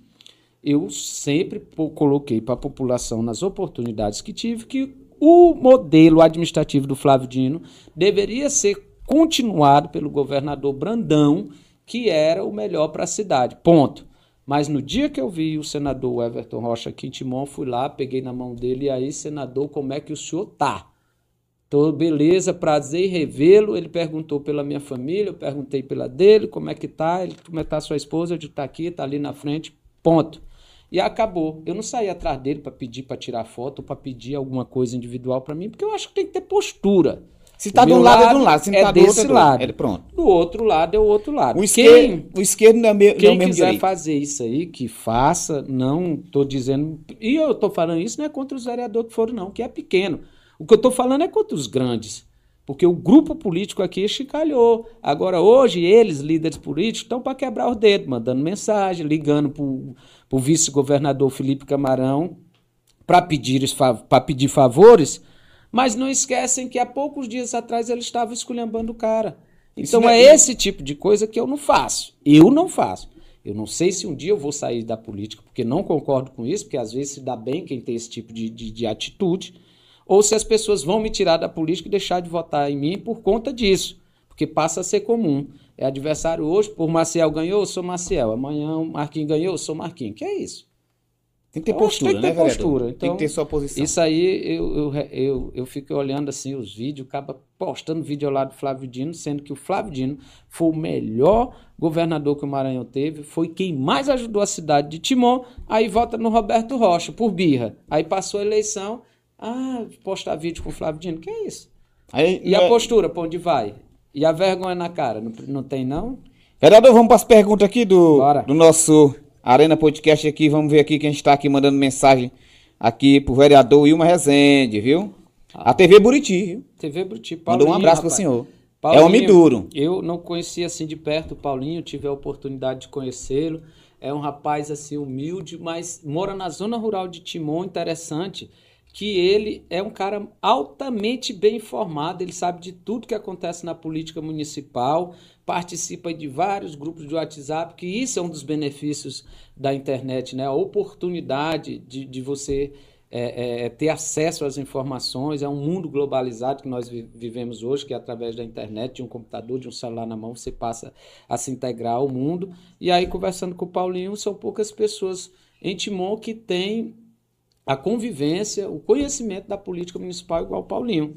Eu sempre coloquei para a população, nas oportunidades que tive, que o modelo administrativo do Flávio Dino deveria ser continuado pelo governador Brandão, que era o melhor para a cidade. Ponto. Mas no dia que eu vi o senador Everton Rocha aqui em Timon, fui lá, peguei na mão dele, e aí, senador, como é que o senhor tá? Tô, beleza, prazer revê-lo. Ele perguntou pela minha família, eu perguntei pela dele, como é que tá? Ele, como é que tá a sua esposa? Disse, tá aqui, tá ali na frente, ponto. E acabou. Eu não saí atrás dele para pedir para tirar foto, para pedir alguma coisa individual para mim, porque eu acho que tem que ter postura. Se tá O de um meu lado, é de um lado. Se não é tá do outro, desse é do outro. lado. É, pronto. Do outro lado é o outro lado. O Quem- esquerdo, o esquerdo não é, me, não é o quem mesmo quiser direito. fazer isso aí, que faça, não estou dizendo. E eu estou falando isso não é contra os vereadores que foram, não, que é pequeno. O que eu estou falando é contra os grandes. Porque o grupo político aqui chicalhou. Agora, hoje, eles, líderes políticos, estão para quebrar os dedos, mandando mensagem, ligando para o vice-governador Felipe Camarão para pedir, pra pedir favores, mas não esquecem que há poucos dias atrás ele estava esculhambando o cara. Então é é- esse tipo de coisa que eu não faço. Eu não faço. Eu não sei se um dia eu vou sair da política, porque não concordo com isso, porque às vezes se dá bem quem tem esse tipo de, de, de atitude, ou se as pessoas vão me tirar da política e deixar de votar em mim por conta disso, porque passa a ser comum. É adversário hoje, por Maciel ganhou, eu sou Maciel. Amanhã o Marquinhos ganhou, eu sou Marquinhos. Que é isso? Tem que ter que postura, tem que né, ter vereador? postura, tem que então, ter sua posição. Isso aí eu, eu, eu, eu fico olhando assim os vídeos, acaba postando vídeo ao lado do Flávio Dino, sendo que o Flávio Dino foi o melhor governador que o Maranhão teve, foi quem mais ajudou a cidade de Timon, aí vota no Roberto Rocha, por birra. Aí passou a eleição, ah, postar vídeo com o Flávio Dino, que é isso? Aí, E a é, postura, pra onde vai? E a vergonha na cara, não, não tem não? Vereador, vamos para as perguntas aqui do, Bora. do nosso Arena Podcast aqui. Vamos ver aqui quem está aqui mandando mensagem aqui pro vereador Wilma Rezende, viu? A TV Buriti, viu? TV Bruti, Mandou um Paulinho, abraço pro rapaz. senhor. É Paulinho, homem duro. Eu não conhecia assim de perto o Paulinho, tive a oportunidade de conhecê-lo. É um rapaz assim humilde, mas mora na zona rural de Timon, interessante, que ele é um cara altamente bem informado, ele sabe de tudo que acontece na política municipal, participa de vários grupos de WhatsApp, que isso é um dos benefícios da internet, né? A oportunidade de, de você é, é, ter acesso às informações, é um mundo globalizado que nós vi- vivemos hoje, que é através da internet, de um computador, de um celular na mão, você passa a se integrar ao mundo. E aí, conversando com o Paulinho, são poucas pessoas em Timon que têm a convivência, o conhecimento da política municipal igual o Paulinho.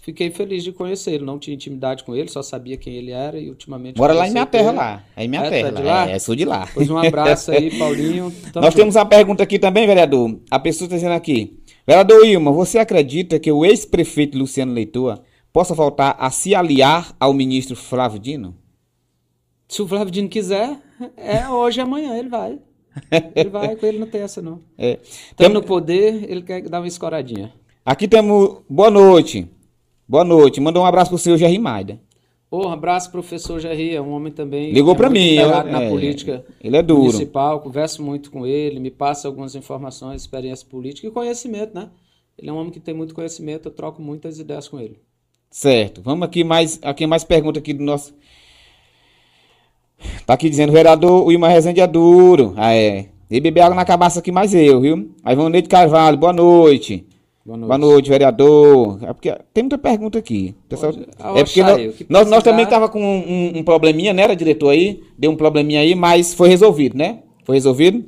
Fiquei feliz de conhecê-lo, não tinha intimidade com ele, só sabia quem ele era e ultimamente... Mora lá em minha terra lá. É em minha É, terra tá de lá. lá? É, sou de lá. Pois um abraço aí, Paulinho. Tamo Nós junto. temos uma pergunta aqui também, vereador. A pessoa está dizendo aqui. Vereador Ilma, você acredita que o ex-prefeito Luciano Leitor possa voltar a se aliar ao ministro Flávio Dino? Se o Flávio Dino quiser, é hoje, amanhã ele vai. Ele vai, com ele não tem essa não. É. Estando no poder, ele quer dar uma escoradinha. Aqui temos. Boa noite. Boa noite. Manda um abraço pro senhor Jerry Maida. Ô, um abraço, professor Jair, é um homem também. Ligou é muito mim, inteirado é, na é, política ele é duro. municipal, converso muito com ele, me passa algumas informações, experiência política e conhecimento, né? Ele é um homem que tem muito conhecimento, eu troco muitas ideias com ele. Certo. Vamos aqui mais. Aqui mais pergunta aqui do nosso. Tá aqui dizendo, vereador, o Ilma Rezende é duro. Ah, é. E beber água na cabaça aqui mais eu, viu? Aí vão Neide Carvalho, boa noite. Boa noite. Boa noite, vereador. É porque tem muita pergunta aqui. Pessoal, Pode é porque nós, nós, nós também tava com um, um- um probleminha, né, era diretor aí? Deu um probleminha aí, mas foi resolvido, né? Foi resolvido.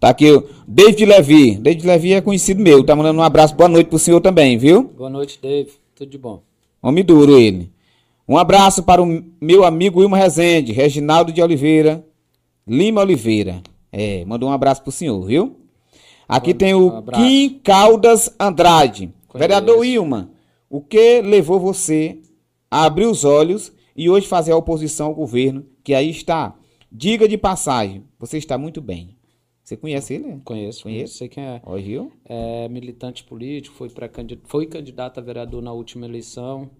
Tá aqui o David Levi. David Levi é conhecido meu. Tá mandando um abraço, boa noite pro senhor também, viu? Boa noite, Dave. Tudo de bom. Homem duro ele. Um abraço para o meu amigo Wilma Rezende, Reginaldo de Oliveira, Lima Oliveira. É, mandou um abraço pro senhor, viu? Aqui tem o um. Kim Caldas Andrade. Conheço. Vereador Wilma, o que levou você a abrir os olhos e hoje fazer a oposição ao governo que aí está? Diga de passagem, você está muito bem. Você conhece ele? né? Conheço, Conheço. Sei quem é. Ó, viu? é militante político, foi, foi candidato a vereador na última eleição.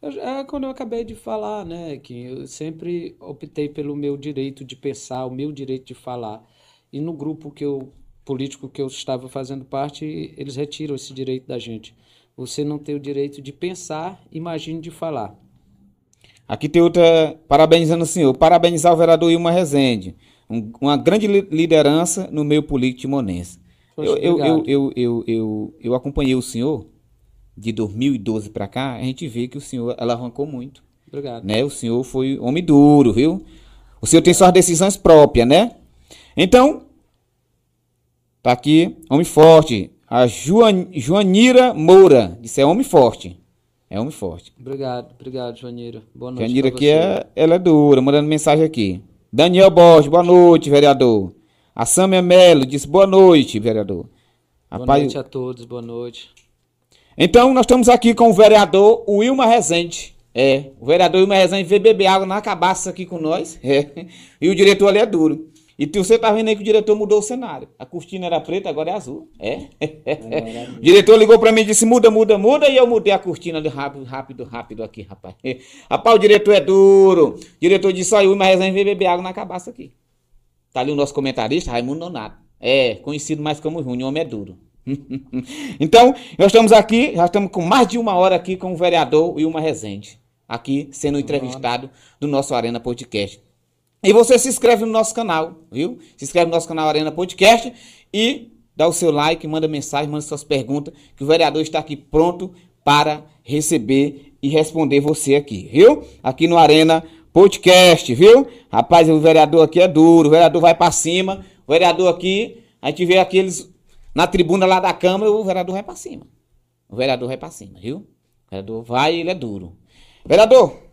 É quando eu acabei de falar, né, que eu sempre optei pelo meu direito de pensar, o meu direito de falar. E no grupo que eu, político que eu estava fazendo parte, eles retiram esse direito da gente. Você não tem o direito de pensar, imagine de falar. Aqui tem outra, parabenizando o senhor, parabenizar o vereador Ilma Rezende, um- uma grande li- liderança no meio político timonense. Poxa, Eu, eu, eu, eu, eu, eu, eu acompanhei o senhor de 2012 para cá, a gente vê que o senhor alavancou muito, Obrigado. né? O senhor foi homem duro, viu? O senhor tem suas decisões próprias, né? Então, tá aqui, homem forte, a Joan, Joanira Moura, disse é homem forte, é homem forte. Obrigado, obrigado, Joanira. Boa noite. Janira pra aqui é, ela é dura, mandando mensagem aqui. Daniel Borges, boa noite, vereador. A Samia Melo disse boa noite, vereador. Boa Rapaz, noite a todos, boa noite. Então nós estamos aqui com o vereador Wilma Rezende. É, o vereador Wilma Rezende veio beber água na cabaça aqui com nós. É. E o diretor ali é duro. E você tá vendo aí que o diretor mudou o cenário. A cortina era preta, agora é azul. É. o diretor ligou pra mim e disse: muda, muda, muda. E eu mudei a cortina de rápido, rápido, rápido aqui, rapaz. Rapaz, o diretor é duro. O diretor disse: ó, o Wilma Rezende veio beber água na cabaça aqui. Tá ali o nosso comentarista, Raimundo Nonato. É, conhecido mais como Júnior, o homem é duro. então, nós estamos aqui, já estamos com mais de uma hora aqui com o vereador Wilma Rezende, aqui sendo entrevistado do nosso Arena Podcast. E você se inscreve no nosso canal, viu? Se inscreve no nosso canal Arena Podcast e dá o seu like, manda mensagem, manda suas perguntas, que o vereador está aqui pronto para receber e responder você aqui, viu? Aqui no Arena Podcast, viu? Rapaz, o vereador aqui é duro, o vereador vai para cima, o vereador aqui A gente vê aqueles na tribuna lá da Câmara, o vereador vai pra cima. O vereador vai pra cima, viu? O vereador vai e ele é duro. Vereador,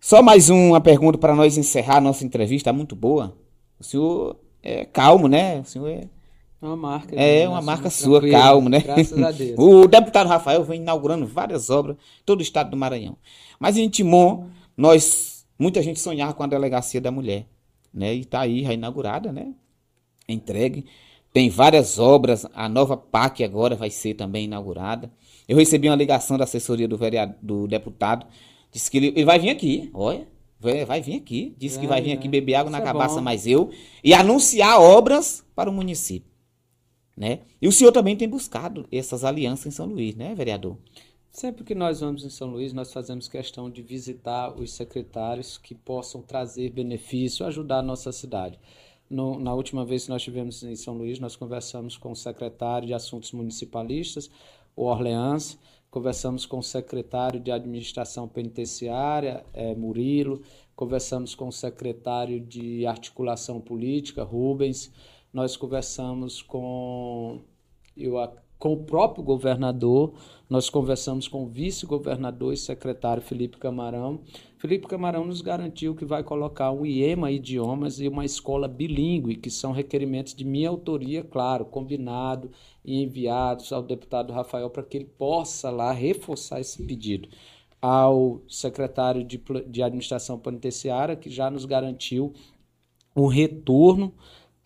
só mais uma pergunta para nós encerrar nossa entrevista, muito boa. O senhor é calmo, né? O senhor é. Uma marca. É, né? uma marca sua, calmo, né? Graças a Deus. O deputado Rafael vem inaugurando várias obras todo o estado do Maranhão. Mas em Timon, nós, muita gente sonhava com a delegacia da mulher, né? E tá aí, já inaugurada, né? Entregue. Tem várias obras, a nova PAC agora vai ser também inaugurada. Eu recebi uma ligação da assessoria do, vereador, do deputado, disse que ele, ele vai vir aqui, olha, vai, vai vir aqui, disse que vai vir É, aqui é. beber água na Isso é cabaça bom. mais eu, e anunciar obras para o município. Né? E o senhor também tem buscado essas alianças em São Luís, né, vereador? Sempre que nós vamos em São Luís, nós fazemos questão de visitar os secretários que possam trazer benefício, ajudar a nossa cidade. No- na última vez que nós estivemos em São Luís, nós conversamos com o secretário de Assuntos Municipalistas, o Orleans, conversamos com o secretário de Administração Penitenciária, eh, Murilo, conversamos com o secretário de Articulação Política, Rubens, nós conversamos com eu, com o próprio governador, nós conversamos com o vice-governador e secretário Felipe Camarão. Felipe Camarão nos garantiu que vai colocar um IEMA Idiomas e uma escola bilíngue, que são requerimentos de minha autoria, claro, combinado e enviados ao deputado Rafael para que ele possa lá reforçar esse pedido. Ao secretário de, de Administração Penitenciária, que já nos garantiu o retorno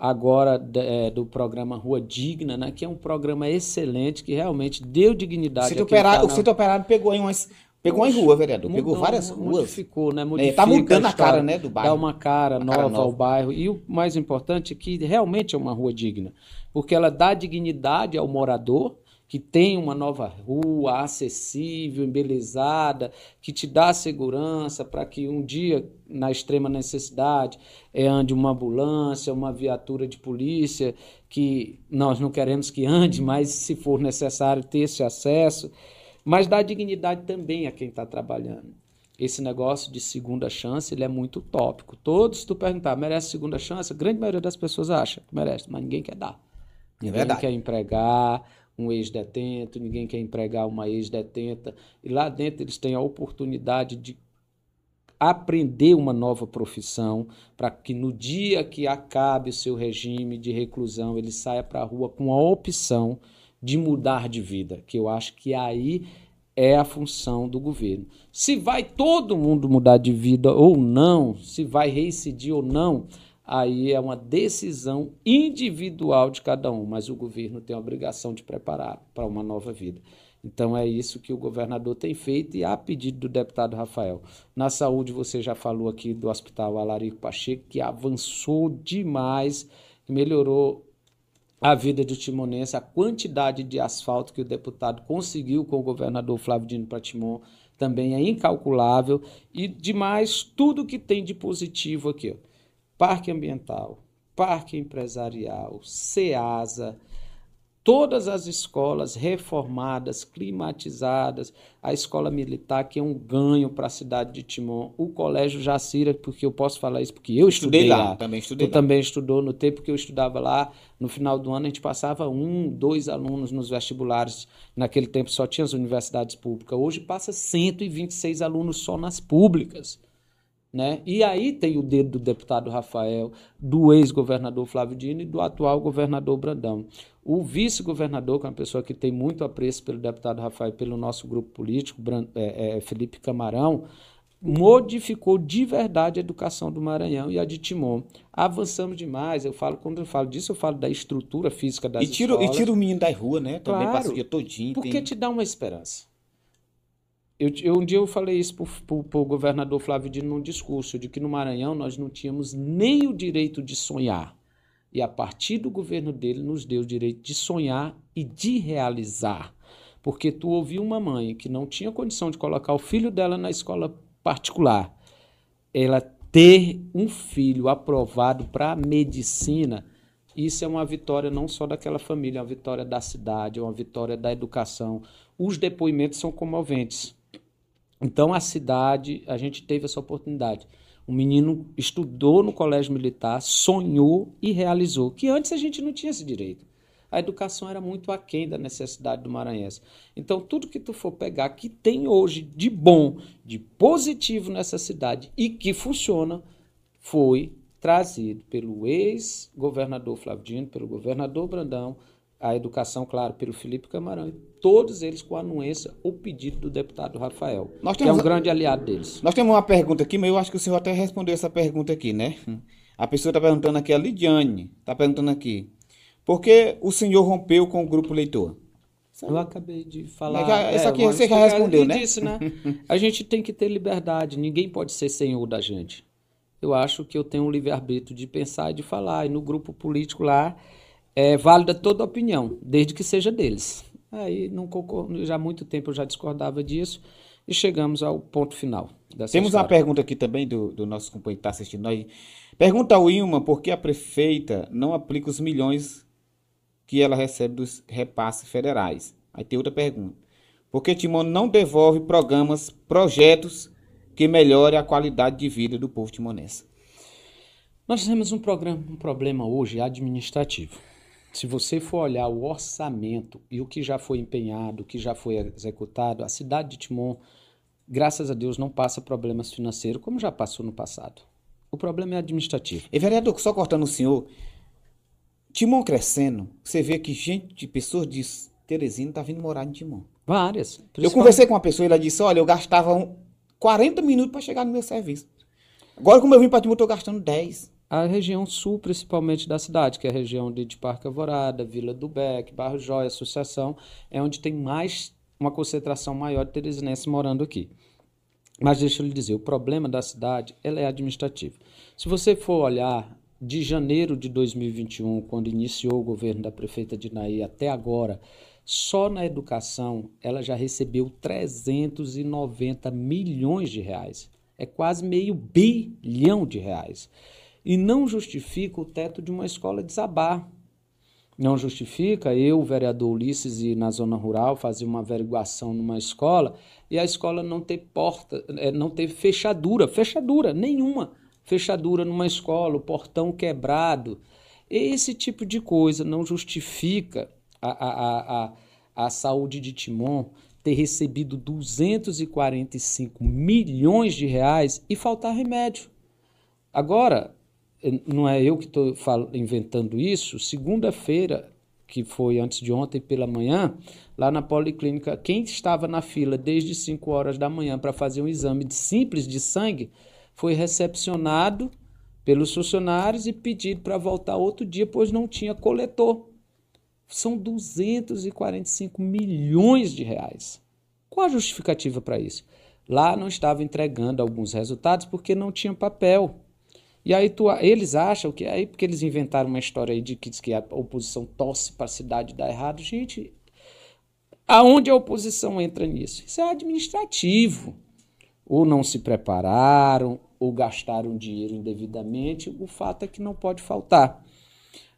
agora eh, do programa Rua Digna, né, que é um programa excelente que realmente deu O dignidade centro a quem tá operário, o na- centro operário pegou em umas. Pegou em rua, vereador. Pegou Mudou, várias mu- ruas. Modificou, né? É, Modifica tá mudando a história, cara, né, do bairro. Dá uma cara nova cara ao nova. bairro. E o mais importante é que realmente é uma rua digna, porque ela dá dignidade ao morador, que tem uma nova rua acessível, embelezada, que te dá segurança para que um dia, na extrema necessidade, eh, ande uma ambulância, uma viatura de polícia, que nós não queremos que ande, mas se for necessário ter esse acesso mas dá dignidade também a quem está trabalhando. Esse negócio de segunda chance, ele é muito utópico. Todos, se tu perguntar, merece segunda chance? A grande maioria das pessoas acha que merece, mas ninguém quer dar. É Ninguém verdade. quer empregar um ex-detento, ninguém quer empregar uma ex-detenta. E lá dentro eles têm a oportunidade de aprender uma nova profissão para que no dia que acabe o seu regime de reclusão ele saia para a rua com a opção de mudar de vida, que eu acho que aí é a função do governo. Se vai todo mundo mudar de vida ou não, se vai reincidir ou não, aí é uma decisão individual de cada um, mas o governo tem a obrigação de preparar para uma nova vida. Então é isso que o governador tem feito e a pedido do deputado Rafael. Na saúde, você já falou aqui do Hospital Alarico Pacheco, que avançou demais, melhorou a vida do timonense, a quantidade de asfalto que o deputado conseguiu com o governador Flávio Dino para Timon também é incalculável e demais tudo que tem de positivo aqui. Ó. Parque ambiental, parque empresarial, SEASA, todas as escolas reformadas, climatizadas, a escola militar que é um ganho para a cidade de Timon, o colégio Jacira, porque eu posso falar isso porque eu estudei, Estudei lá, lá. também estudei Tu lá. também estudou no tempo que eu estudava lá. No final do ano a gente passava um, dois alunos nos vestibulares. Naquele tempo só tinha as universidades públicas. Hoje passa 126 alunos só nas públicas. Né? E aí tem o dedo do deputado Rafael, do ex-governador Flávio Dino e do atual governador Brandão. O vice-governador, que é uma pessoa que tem muito apreço pelo deputado Rafael e pelo nosso grupo político, é, é, Felipe Camarão, modificou de verdade a educação do Maranhão e a de Timon. Avançamos demais. Eu falo, quando eu falo disso, eu falo da estrutura física das E tira, e escolas. tira o menino da rua, né? Também Claro. dia todinho. Porque tem- te dá uma esperança. Eu, eu- um dia eu falei isso para o governador Flávio Dino num discurso, de que no Maranhão nós não tínhamos nem o direito de sonhar. E a partir do governo dele nos deu o direito de sonhar e de realizar. Porque tu ouviu uma mãe que não tinha condição de colocar o filho dela na escola particular, ela ter um filho aprovado para medicina, isso é uma vitória não só daquela família, é uma vitória da cidade, é uma vitória da educação. Os depoimentos são comoventes. Então, a cidade, a gente teve essa oportunidade. O menino estudou no colégio militar, sonhou e realizou, que antes a gente não tinha esse direito. A educação era muito aquém da necessidade do maranhense. Então, tudo que tu for pegar que tem hoje de bom, de positivo nessa cidade e que funciona, foi trazido pelo ex-governador Flávio Dino, pelo governador Brandão, a educação, claro, pelo Felipe Camarão, e todos eles com a anuência ou pedido do deputado Rafael, Nós que é um grande aliado deles. Nós temos uma pergunta aqui, mas eu acho que o senhor até respondeu essa pergunta aqui, né? A pessoa está perguntando aqui, a Lidiane, está perguntando aqui, por que o senhor rompeu com o grupo leitor? Eu acabei de falar. Já, isso aqui é, você já respondeu, né? Disse, né? A gente tem que ter liberdade, ninguém pode ser senhor da gente eu acho que eu tenho um livre-arbítrio de pensar e de falar. E no grupo político lá é válida toda opinião, desde que seja deles. Aí não concordo, já há muito tempo eu já discordava disso e chegamos ao ponto final. Temos história. uma pergunta aqui também do, do nosso companheiro que está assistindo aí. Pergunta ao Ilma por que a prefeita não aplica os milhões que ela recebe dos repasses federais. Aí tem outra pergunta. Por que Timon não devolve programas, projetos que melhore a qualidade de vida do povo timonense. Nós temos um, programa, um problema hoje administrativo. Se você for olhar o orçamento e o que já foi empenhado, o que já foi executado, a cidade de Timon, graças a Deus, não passa problemas financeiros como já passou no passado. O problema é administrativo. E vereador, só cortando o senhor, Timon crescendo, você vê que gente, pessoas de Teresina tá vindo morar em Timon. Várias. Eu conversei com uma pessoa e ela disse: Olha, eu gastava um, 40 minutos para chegar no meu serviço. Agora, como eu vim para Timor, eu estou gastando 10. A região sul, principalmente da cidade, que é a região de, de Parque Alvorada, Vila do Beck, Barro Jóia, Associação, é onde tem mais uma concentração maior de teresinenses morando aqui. Mas deixa eu lhe dizer, o problema da cidade ela é administrativo. Se você for olhar de janeiro de 2021, quando iniciou o governo da prefeita Dinaí, até agora, só na educação ela já recebeu 390 milhões de reais. É quase meio bilhão de reais. E não justifica o teto de uma escola desabar. Não justifica eu, vereador Ulisses, ir na zona rural fazer uma averiguação numa escola e a escola não ter porta, é, não ter fechadura, fechadura nenhuma, fechadura numa escola, o portão quebrado. Esse tipo de coisa não justifica a, a, a, a saúde de Timon ter recebido 245 milhões de reais e faltar remédio. Agora, não é eu que estou inventando isso, segunda-feira, que foi antes de ontem pela manhã, lá na Policlínica, quem estava na fila desde 5 horas da manhã para fazer um exame simples de sangue foi recepcionado pelos funcionários e pedido para voltar outro dia, pois não tinha coletor são 245 milhões de reais. Qual a justificativa para isso? Lá não estava entregando alguns resultados porque não tinha papel. E aí tu, eles acham que aí porque eles inventaram uma história aí de que, que a oposição torce para a cidade dar errado. Gente, aonde a oposição entra nisso? Isso é administrativo. Ou não se prepararam, ou gastaram dinheiro indevidamente. O fato é que não pode faltar.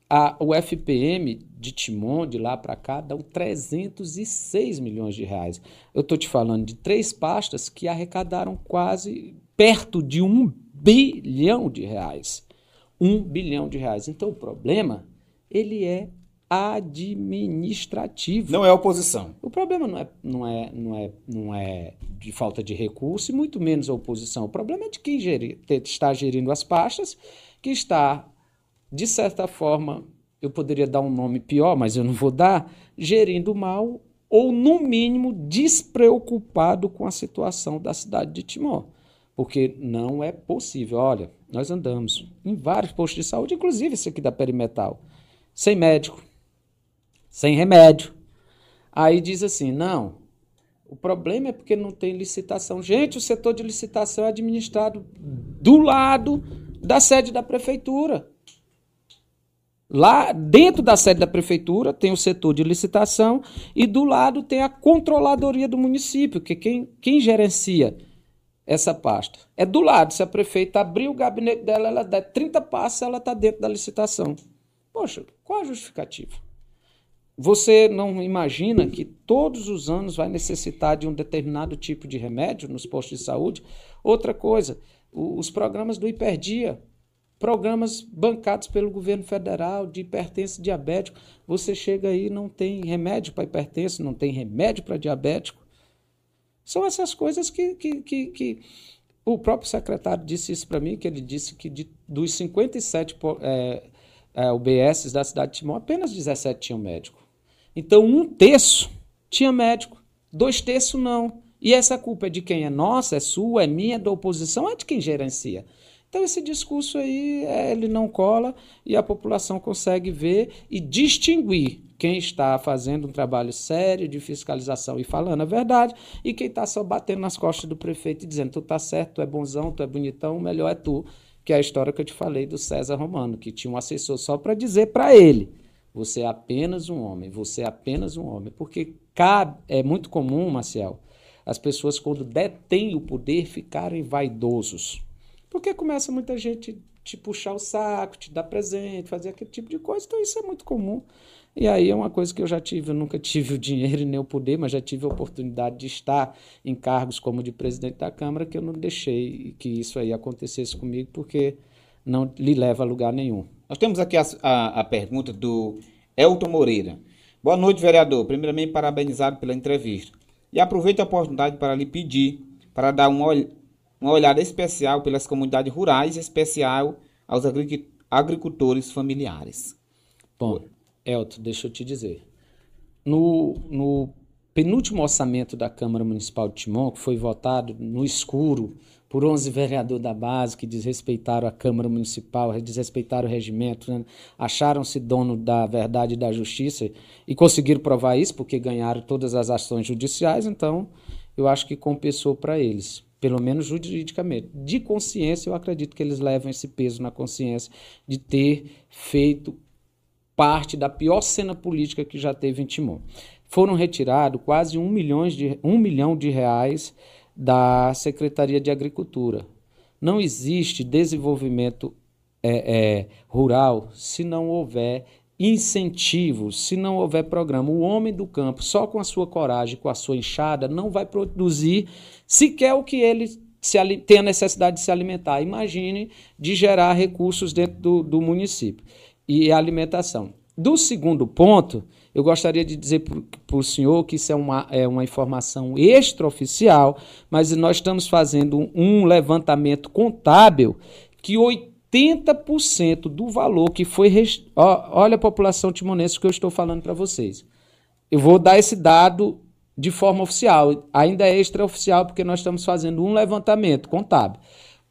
A, o FPM de Timon, de lá para cá, dá 306 milhões de reais. Eu estou te falando de três pastas que arrecadaram quase perto de um bilhão de reais. Um bilhão de reais. Então o problema, ele é administrativo. Não é oposição. O problema não é, não é, não é, não é de falta de recurso e muito menos a oposição. O problema é de quem gerir, está gerindo as pastas, que está de certa forma, eu poderia dar um nome pior, mas eu não vou dar, gerindo mal ou, no mínimo, despreocupado com a situação da cidade de Timor. Porque não é possível. Olha, nós andamos em vários postos de saúde, inclusive esse aqui da Perimetal, sem médico, sem remédio. Aí diz assim: não, o problema é porque não tem licitação. Gente, o setor de licitação é administrado do lado da sede da prefeitura. Lá dentro da sede da prefeitura tem o setor de licitação e do lado tem a controladoria do município, que quem, quem gerencia essa pasta. É do lado. Se a prefeita abrir o gabinete dela, ela dá 30 passos, ela está dentro da licitação. Poxa, qual a justificativa? Você não imagina que todos os anos vai necessitar de um determinado tipo de remédio nos postos de saúde? Outra coisa, os programas do Hiperdia, programas bancados pelo governo federal de hipertenso diabético. Você chega aí não tem remédio para hipertenso, não tem remédio para diabético. São essas coisas que, que, que, que, o próprio secretário disse isso para mim, que ele disse que de, dos 57 é, é, UBS da cidade de Timor, apenas 17 tinham médico. Então, um terço tinha médico, dois terços não. E essa culpa é de quem? É nossa, é sua, é minha, é da oposição, é de quem gerencia. Então esse discurso aí, é, ele não cola e a população consegue ver e distinguir quem está fazendo um trabalho sério de fiscalização e falando a verdade e quem está só batendo nas costas do prefeito e dizendo tu tá certo, tu é bonzão, tu é bonitão, o melhor é tu, que é a história que eu te falei do César Romano, que tinha um assessor só para dizer para ele, você é apenas um homem, você é apenas um homem, porque cabe, é muito comum, Marcel, as pessoas, quando detêm o poder, ficarem vaidosos. Porque começa muita gente te puxar o saco, te dar presente, fazer aquele tipo de coisa. Então, isso é muito comum. E aí é uma coisa que eu já tive, eu nunca tive o dinheiro e nem o poder, mas já tive a oportunidade de estar em cargos como de presidente da Câmara, que eu não deixei que isso aí acontecesse comigo, porque não lhe leva a lugar nenhum. Nós temos aqui a, a, a pergunta do Elton Moreira. Boa noite, vereador. Primeiramente, parabenizado pela entrevista. E aproveito a oportunidade para lhe pedir para dar uma, uma olhada especial pelas comunidades rurais, especial aos agricultores familiares. Bom, Elton, deixa eu te dizer. No, no penúltimo orçamento da Câmara Municipal de Timon, que foi votado no escuro por 11 vereadores da base que desrespeitaram a Câmara Municipal, desrespeitaram o regimento, né? acharam-se dono da verdade e da justiça e conseguiram provar isso porque ganharam todas as ações judiciais, então eu acho que compensou para eles, pelo menos juridicamente. De consciência, eu acredito que eles levam esse peso na consciência de ter feito parte da pior cena política que já teve em Timor. Foram retirados quase um, milhão de, um milhão de reais da Secretaria de Agricultura. Não existe desenvolvimento é, é, rural se não houver incentivos, se não houver programa. O homem do campo, só com a sua coragem, com a sua enxada, não vai produzir sequer o que ele se, tem a necessidade de se alimentar. Imagine de gerar recursos dentro do, do município e alimentação. Do segundo ponto, eu gostaria de dizer para o senhor que isso é uma, é uma informação extraoficial, mas nós estamos fazendo um levantamento contábil que 80% do valor que foi. Rest... Olha a população timonense que eu estou falando para vocês. Eu vou dar esse dado de forma oficial, ainda é extraoficial, porque nós estamos fazendo um levantamento contábil.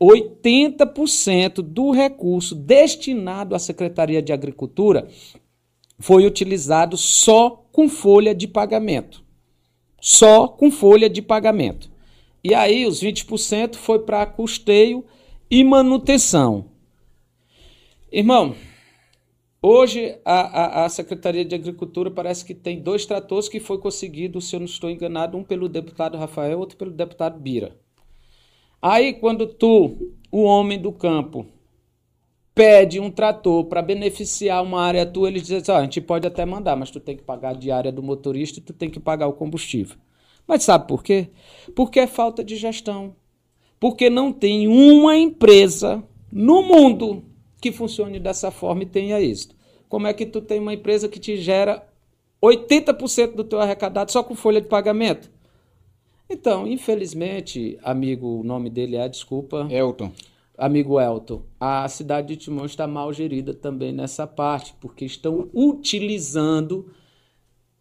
80% do recurso destinado à Secretaria de Agricultura foi utilizado só com folha de pagamento. Só com folha de pagamento. E aí os 20% foi para custeio e manutenção. Irmão, hoje a, a, a, Secretaria de Agricultura parece que tem dois tratores que foi conseguido, se eu não estou enganado, um pelo deputado Rafael, outro pelo deputado Bira. Aí quando tu, o homem do campo, pede um trator para beneficiar uma área tua, eles dizem assim, ah, a gente pode até mandar, mas tu tem que pagar a diária do motorista e tu tem que pagar o combustível. Mas sabe por quê? Porque é falta de gestão. Porque não tem uma empresa no mundo que funcione dessa forma e tenha êxito. Como é que tu tem uma empresa que te gera 80% do teu arrecadado só com folha de pagamento? Então, infelizmente, amigo, o nome dele é, desculpa. Elton amigo Elton, a cidade de Timon está mal gerida também nessa parte, porque estão utilizando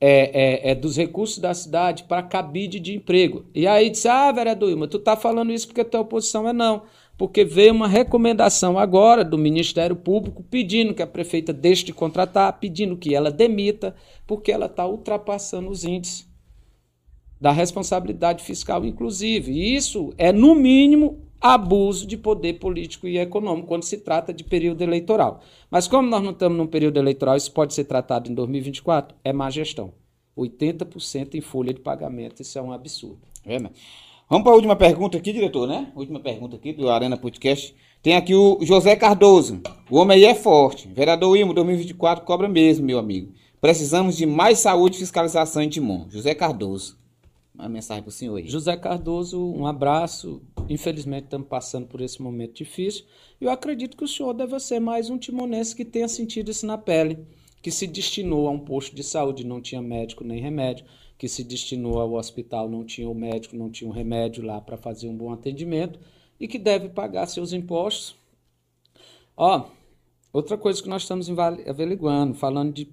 é, é, é, dos recursos da cidade para cabide de emprego. E aí disse, ah, vereador Ilma, tu está falando isso porque a tua oposição é não. Porque veio uma recomendação agora do Ministério Público pedindo que a prefeita deixe de contratar, pedindo que ela demita, porque ela está ultrapassando os índices da responsabilidade fiscal, inclusive. E isso é, no mínimo, abuso de poder político e econômico quando se trata de período eleitoral. Mas como nós não estamos num período eleitoral, isso pode ser tratado em 2024, é má gestão. 80% em folha de pagamento, isso é um absurdo. É, né? Vamos para a última pergunta aqui, diretor, né? Última pergunta aqui do Arena Podcast. Tem aqui o José Cardoso. O homem aí é forte. Vereador Imo, 2024 cobra mesmo, meu amigo. Precisamos de mais saúde e fiscalização em Timon. José Cardoso. Uma mensagem para o senhor aí. José Cardoso, um abraço Infelizmente, estamos passando por esse momento difícil. Eu acredito que o senhor deve ser mais um timonense que tenha sentido isso na pele, que se destinou a um posto de saúde, não tinha médico nem remédio, que se destinou ao hospital, não tinha o médico, não tinha o remédio lá para fazer um bom atendimento e que deve pagar seus impostos. Ó, outra coisa que nós estamos averiguando, falando de,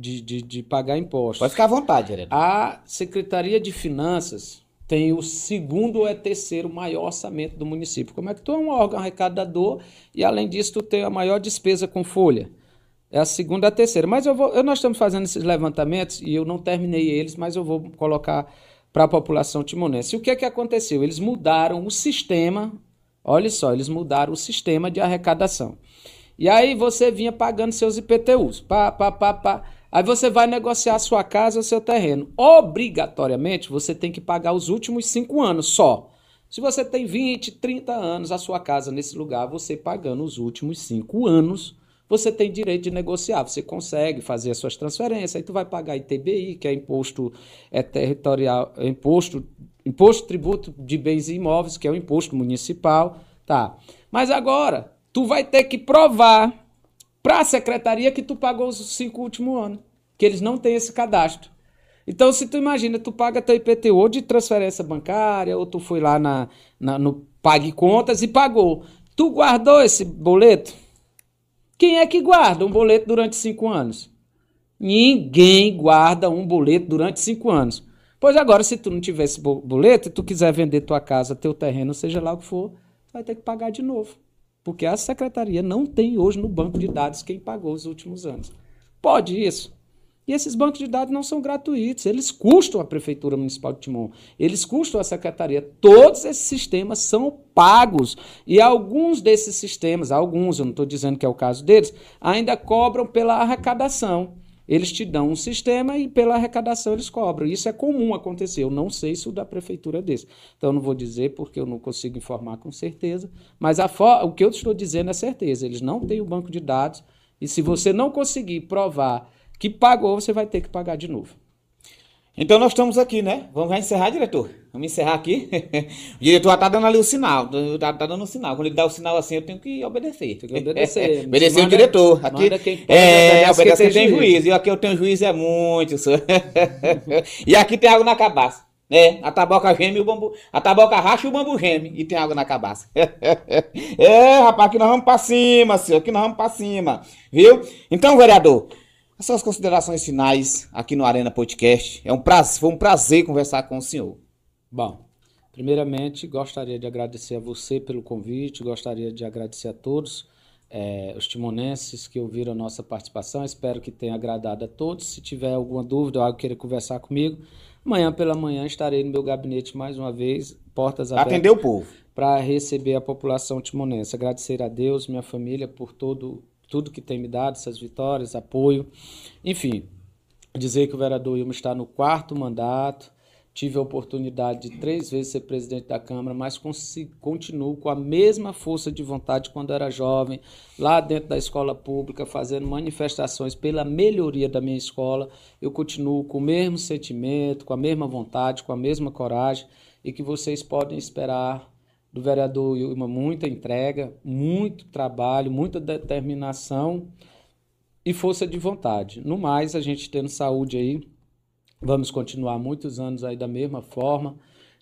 de, de, de pagar impostos. Pode ficar à vontade, vereador. A Secretaria de Finanças tem o segundo ou é terceiro maior orçamento do município. Como é que tu é um órgão arrecadador e, além disso, tu tem a maior despesa com folha? É a segunda a terceira. Mas eu vou, eu, nós estamos fazendo esses levantamentos e eu não terminei eles, mas eu vou colocar para a população timonense. E o que é que aconteceu? Eles mudaram o sistema, olha só, eles mudaram o sistema de arrecadação. E aí você vinha pagando seus IPTUs, pá, pá, pá, pá. Aí você vai negociar sua casa ou seu terreno. Obrigatoriamente, você tem que pagar os últimos cinco anos só. Se você tem 20, 30 anos, a sua casa nesse lugar, você pagando os últimos cinco anos, você tem direito de negociar. Você consegue fazer as suas transferências. Aí tu vai pagar ITBI, que é imposto é territorial, é imposto, imposto tributo de bens e imóveis, que é o imposto municipal. Tá. Mas agora, tu vai ter que provar para a secretaria que tu pagou os cinco últimos anos, que eles não têm esse cadastro. Então, se tu imagina, tu paga teu IPTU ou de transferência bancária, ou tu foi lá na, na, no Pague Contas e pagou. Tu guardou esse boleto? Quem é que guarda um boleto durante cinco anos? Ninguém guarda um boleto durante cinco anos. Pois agora, se tu não tiver esse boleto e tu quiser vender tua casa, teu terreno, seja lá o que for, vai ter que pagar de novo. Porque a secretaria não tem hoje no banco de dados quem pagou os últimos anos. Pode isso. E esses bancos de dados não são gratuitos, eles custam a Prefeitura Municipal de Timon, eles custam a Secretaria. Todos esses sistemas são pagos. E alguns desses sistemas, alguns, eu não estou dizendo que é o caso deles, ainda cobram pela arrecadação. Eles te dão um sistema e pela arrecadação eles cobram. Isso é comum acontecer. Eu não sei se o da prefeitura é desse. Então não vou dizer porque eu não consigo informar com certeza. Mas o que eu estou dizendo é certeza. Eles não têm o banco de dados. E se você não conseguir provar que pagou, você vai ter que pagar de novo. Então nós estamos aqui, né? Vamos encerrar, diretor? Vamos encerrar aqui. o diretor já tá dando ali o sinal. Tá, tá dando o sinal. Quando ele dá o sinal assim, eu tenho que obedecer. Tem que obedecer. obedecer manda, o diretor. Aqui, é, obedece quem tem juízo. juízo. E aqui eu tenho juízo é muito. e aqui tem água na cabaça. Né? A taboca geme e o bambu. A taboca racha e o bambu geme. E tem água na cabaça. é, rapaz, aqui nós vamos pra cima, senhor. Aqui nós vamos pra cima. Viu? Então, vereador. Essas considerações finais aqui no Arena Podcast. É um prazer, foi um prazer conversar com o senhor. Bom, primeiramente gostaria de agradecer a você pelo convite, gostaria de agradecer a todos é, os timonenses que ouviram a nossa participação. Espero que tenha agradado a todos. Se tiver alguma dúvida ou algo queira conversar comigo, amanhã pela manhã estarei no meu gabinete mais uma vez, portas abertas. Atender o povo. Para receber a população timonense. Agradecer a Deus, minha família, por todo tudo que tem me dado, essas vitórias, apoio. Enfim, dizer que o vereador Ilma está no quarto mandato, tive a oportunidade de três vezes ser presidente da Câmara, mas continuo com a mesma força de vontade quando era jovem, lá dentro da escola pública, fazendo manifestações pela melhoria da minha escola. Eu continuo com o mesmo sentimento, com a mesma vontade, com a mesma coragem e que vocês podem esperar do vereador Ilma, muita entrega, muito trabalho, muita determinação e força de vontade. No mais, a gente tendo saúde aí, vamos continuar muitos anos aí da mesma forma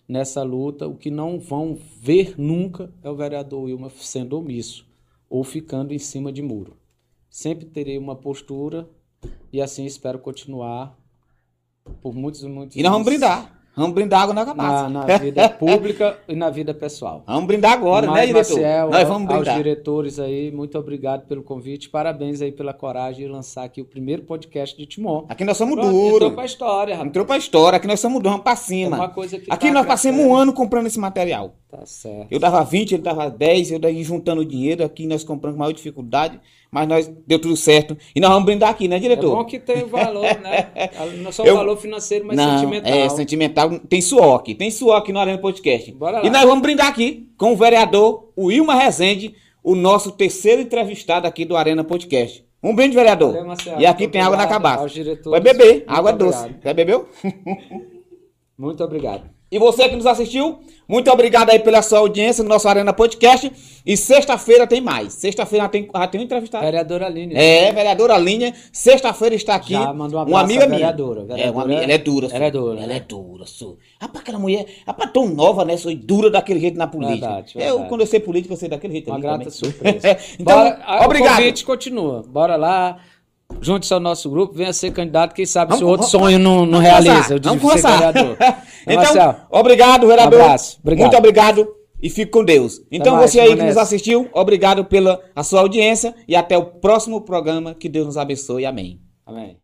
nessa luta. O que não vão ver nunca é o vereador Ilma sendo omisso ou ficando em cima de muro. Sempre terei uma postura e assim espero continuar por muitos e muitos E nós vamos brindar. Vamos brindar água na cabaça. Na, na vida pública e na vida pessoal. Vamos brindar agora, né, diretor? Maciel, Nós vamos brindar. Aos diretores aí, muito obrigado pelo convite. Parabéns aí pela coragem de lançar aqui o primeiro podcast de Timon. Aqui nós somos duros. Entrou pra história, rapaz. Entrou pra história. Aqui nós somos duros, vamos pra cima. É uma coisa que aqui tá nós passamos um ano comprando esse material. Tá certo. Eu dava 20, ele dava 10, eu daí juntando dinheiro. Aqui nós compramos com maior dificuldade mas nós deu tudo certo. E nós vamos brindar aqui, né, diretor? É bom que tem valor, né? Não só o eu... valor financeiro, mas não, sentimental. É, sentimental. Tem suor aqui. Tem suor aqui no Arena Podcast. Bora lá. E nós vamos brindar aqui com o vereador Wilma Rezende, o nosso terceiro entrevistado aqui do Arena Podcast. Um brinde, vereador. Valeu, Marcelo, e aqui tem água na cabaça. Vai beber, água obrigado. doce. Já bebeu? Muito obrigado. E você que nos assistiu, muito obrigado aí pela sua audiência no nosso Arena Podcast. E sexta-feira tem mais. Sexta-feira já tem, já tem um entrevistado. Vereadora Aline. É, vereadora Aline. Sexta-feira está aqui. Já mandou um uma amiga minha. vereadora. É, uma Vereadora- amiga, ela é dura. Ela é dura, Ela né? é dura, sou. Rapaz, aquela mulher, rapaz, tão nova, né? Sou dura daquele jeito na política. Verdade, Eu, verdade. quando eu sei política, eu sei daquele jeito Uma grata também. surpresa. então, Bora, a- obrigado. O convite continua. Bora lá. Junte-se ao nosso grupo, venha ser candidato. Quem sabe Vamos- se o outro sonho não, não realiza. de Vamos ser conversar. vereador. então, Marcelo, obrigado, vereador. Um abraço, obrigado. Muito obrigado e fique com Deus. Então, mais, você aí que nos assistiu, obrigado pela a sua audiência e até o próximo programa. Que Deus nos abençoe. Amém. Amém.